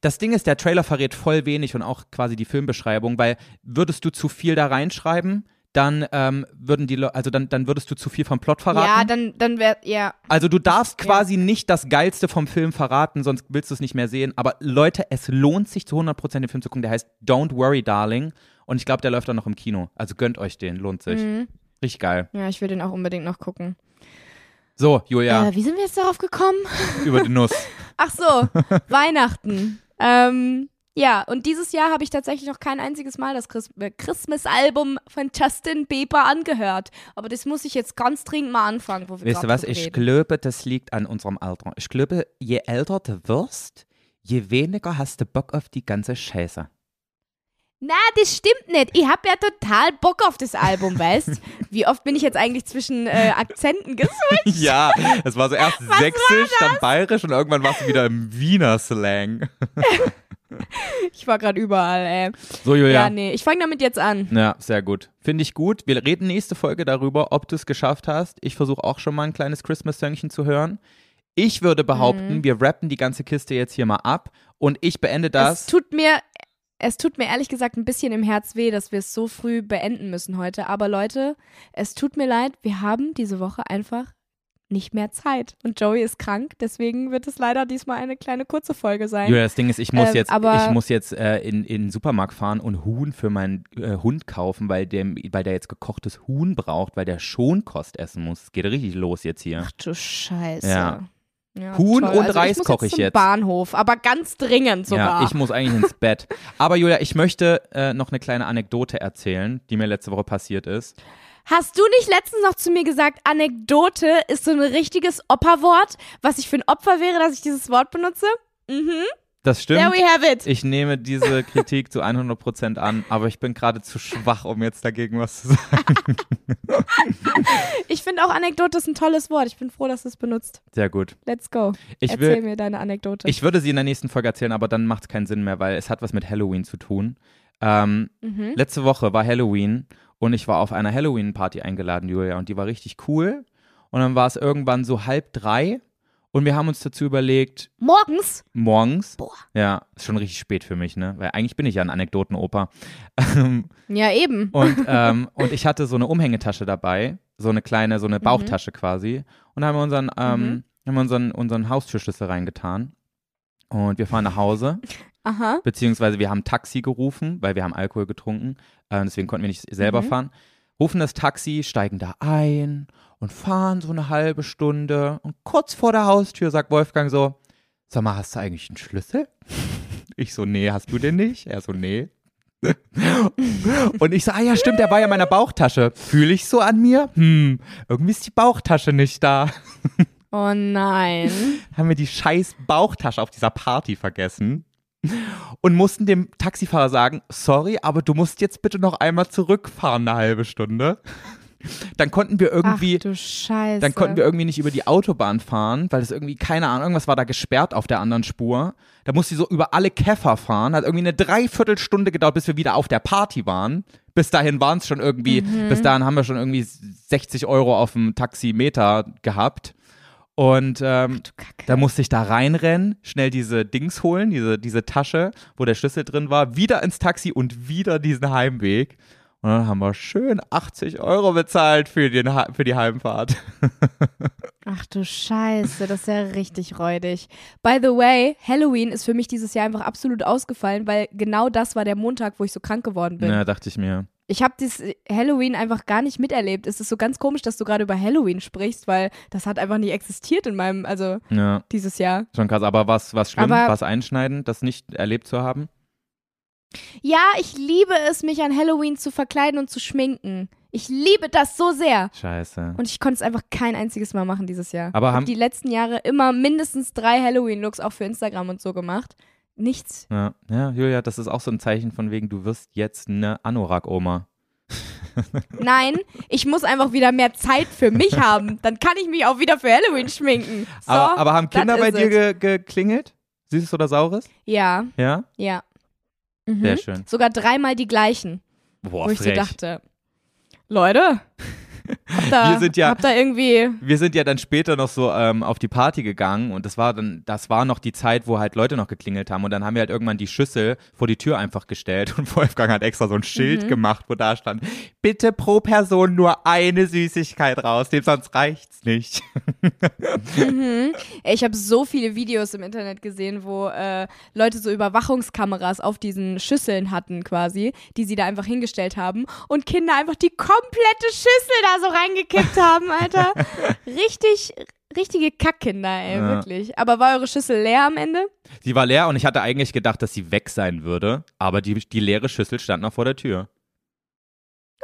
Das Ding ist, der Trailer verrät voll wenig und auch quasi die Filmbeschreibung, weil würdest du zu viel da reinschreiben, dann ähm, würden die, Le also dann, dann würdest du zu viel vom Plot verraten. Ja, dann, dann wäre, ja. Also du darfst Ja. quasi nicht das Geilste vom Film verraten, sonst willst du es nicht mehr sehen. Aber Leute, es lohnt sich zu 100% den Film zu gucken. Der heißt Don't Worry, Darling. Und ich glaube, der läuft auch noch im Kino. Also gönnt euch den, lohnt sich. Mhm. Richtig geil. Ja, ich will den auch unbedingt noch gucken. So, Julia, Äh, wie sind wir jetzt darauf gekommen? über die Nuss. Ach so, Weihnachten. Ähm, ja, und dieses Jahr habe ich tatsächlich noch kein einziges Mal das äh, Christmas-Album von Justin Bieber angehört. Aber das muss ich jetzt ganz dringend mal anfangen, wo wir Weißt du was, ich glaube, das liegt an unserem Alter. Ich glaube, je älter du wirst, je weniger hast du Bock auf die ganze Scheiße. Na, das stimmt nicht. Ich habe ja total Bock auf das Album, weißt? Wie oft bin ich jetzt eigentlich zwischen äh, Akzenten geswitcht? Ja, es war so erst sächsisch, dann bayerisch und irgendwann warst du wieder im Wiener Slang. Ich war gerade überall, ey. So, Ja, Julia. nee, ich fange damit jetzt an. Ja, sehr gut. Finde ich gut. Wir reden nächste Folge darüber, ob du es geschafft hast. Ich versuche auch schon mal ein kleines Christmas-Söngchen zu hören. Ich würde behaupten, Mhm. wir rappen die ganze Kiste jetzt hier mal ab und ich beende Es das. tut mir, es tut mir ehrlich gesagt ein bisschen im Herz weh, dass wir es so früh beenden müssen heute. Aber Leute, es tut mir leid, wir haben diese Woche einfach nicht mehr Zeit. Und Joey ist krank, deswegen wird es leider diesmal eine kleine kurze Folge sein. Julia, das Ding ist, ich muss Ähm, jetzt, aber- ich muss jetzt äh, in, in den Supermarkt fahren und Huhn für meinen äh, Hund kaufen, weil, dem, weil der jetzt gekochtes Huhn braucht, weil der Schonkost essen muss. Es geht richtig los jetzt hier. Ach du Scheiße. Ja. Ja, Huhn toll. und also Reis ich koche jetzt ich zum jetzt. Bahnhof, aber ganz dringend sogar. Ja, ich muss eigentlich ins Bett. Aber Julia, ich möchte äh, noch eine kleine Anekdote erzählen, die mir letzte Woche passiert ist. Hast du nicht letztens noch zu mir gesagt, Anekdote ist so ein richtiges Opferwort, was ich für ein Opfer wäre, dass ich dieses Wort benutze? Mhm. Das stimmt. There we have it. Ich nehme diese Kritik zu 100% an, aber ich bin gerade zu schwach, um jetzt dagegen was zu sagen. Ich finde auch Anekdote ist ein tolles Wort. Ich bin froh, dass du es benutzt. Sehr gut. Let's go. Ich, Erzähl will, mir deine Anekdote. ich würde sie in der nächsten Folge erzählen, aber dann macht es keinen Sinn mehr, weil es hat was mit Halloween zu tun. Ähm, mhm. Letzte Woche war Halloween und ich war auf einer Halloween-Party eingeladen, Julia, und die war richtig cool. Und dann war es irgendwann so halb drei und wir haben uns dazu überlegt, Morgens? morgens, Boah. ja, ist schon richtig spät für mich, ne? Weil eigentlich bin ich ja ein Anekdotenoper. Ja, eben. und, ähm, und ich hatte so eine Umhängetasche dabei, so eine kleine, so eine Bauchtasche quasi. Und da haben wir unseren, ähm, Mhm. haben wir unseren, unseren Haustürschlüssel reingetan. Und wir fahren nach Hause, Aha. beziehungsweise wir haben Taxi gerufen, weil wir haben Alkohol getrunken. Äh, deswegen konnten wir nicht selber Mhm. fahren. Rufen das Taxi, steigen da ein und fahren so eine halbe Stunde. Und kurz vor der Haustür sagt Wolfgang so: Sag mal, hast du eigentlich einen Schlüssel? Ich so, nee, hast du den nicht? Er so, nee. Und ich so, ah ja, stimmt, der war ja in meiner Bauchtasche. Fühle ich so an mir? Hm, irgendwie ist die Bauchtasche nicht da. Oh nein. Haben wir die scheiß Bauchtasche auf dieser Party vergessen und mussten dem Taxifahrer sagen, sorry, aber du musst jetzt bitte noch einmal zurückfahren eine halbe Stunde. Dann konnten wir irgendwie Ach du Scheiße. dann konnten wir irgendwie nicht über die Autobahn fahren, weil es irgendwie, keine Ahnung, irgendwas war da gesperrt auf der anderen Spur. Da musste sie so über alle Käfer fahren. Hat irgendwie eine Dreiviertelstunde gedauert, bis wir wieder auf der Party waren. Bis dahin waren es schon irgendwie, bis dahin haben wir schon irgendwie 60 Euro auf dem Taximeter gehabt. Und ähm, da musste ich da reinrennen, schnell diese Dings holen, diese, diese Tasche, wo der Schlüssel drin war, wieder ins Taxi und wieder diesen Heimweg. Und dann haben wir schön 80 Euro bezahlt für, den, für die Heimfahrt. Ach du Scheiße, das ist ja richtig räudig. By the way, Halloween ist für mich dieses Jahr einfach absolut ausgefallen, weil genau das war der Montag, wo ich so krank geworden bin. Ja, dachte ich mir. Ich habe dieses Halloween einfach gar nicht miterlebt. Es ist so ganz komisch, dass du gerade über Halloween sprichst, weil das hat einfach nie existiert in meinem, also Ja, dieses Jahr. schon krass. Aber was, was schlimm, Aber- was einschneidend, das nicht erlebt zu haben? Ja, ich liebe es, mich an Halloween zu verkleiden und zu schminken. Ich liebe das so sehr. Scheiße. Und ich konnte es einfach kein einziges Mal machen dieses Jahr. Aber ich habe haben- die letzten Jahre immer mindestens drei Halloween-Looks auch für Instagram und so gemacht. Nichts. Ja, ja, Julia, das ist auch so ein Zeichen von wegen, du wirst jetzt eine Anorak-Oma. Nein, ich muss einfach wieder mehr Zeit für mich haben. Dann kann ich mich auch wieder für Halloween schminken. So, aber, aber haben Kinder bei dir ge geklingelt? Süßes oder Saures? Ja, Ja? ja. Mhm. Sehr schön. Sogar dreimal die gleichen, Boah, wo ich so frech. dachte, Leute, ihr, Wir sind ja- habt ihr irgendwie wir sind ja dann später noch so ähm, auf die Party gegangen und das war dann, das war noch die Zeit, wo halt Leute noch geklingelt haben und dann haben wir halt irgendwann die Schüssel vor die Tür einfach gestellt und Wolfgang hat extra so ein Schild Mhm. gemacht, wo da stand, bitte pro Person nur eine Süßigkeit rausnehmen, sonst reicht's nicht. Ey, Ich habe so viele Videos im Internet gesehen, wo äh, Leute so Überwachungskameras auf diesen Schüsseln hatten quasi, die sie da einfach hingestellt haben und Kinder einfach die komplette Schüssel da so reingekippt haben, Alter. Richtig, richtige Kackkinder, ey, Ja. wirklich. Aber war eure Schüssel leer am Ende? Sie war leer und ich hatte eigentlich gedacht, dass sie weg sein würde, aber die, die leere Schüssel stand noch vor der Tür.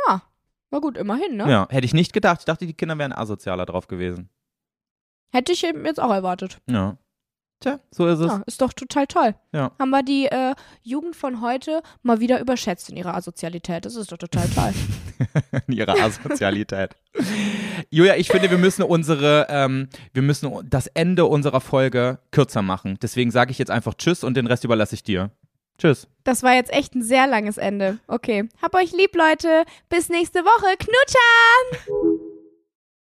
Ja, war gut, immerhin, ne? Ja, hätte ich nicht gedacht. Ich dachte, die Kinder wären asozialer drauf gewesen. Hätte ich eben jetzt auch erwartet. Ja. Tja, so ist es. Ja, ist doch total toll. Ja. Haben wir die äh, Jugend von heute mal wieder überschätzt in ihrer Asozialität. Das ist doch total toll. in ihrer Asozialität. Julia, ich finde, wir müssen unsere, ähm, wir müssen das Ende unserer Folge kürzer machen. Deswegen sage ich jetzt einfach Tschüss und den Rest überlasse ich dir. Tschüss. Das war jetzt echt ein sehr langes Ende. Okay. Hab euch lieb, Leute. Bis nächste Woche. Knutscher!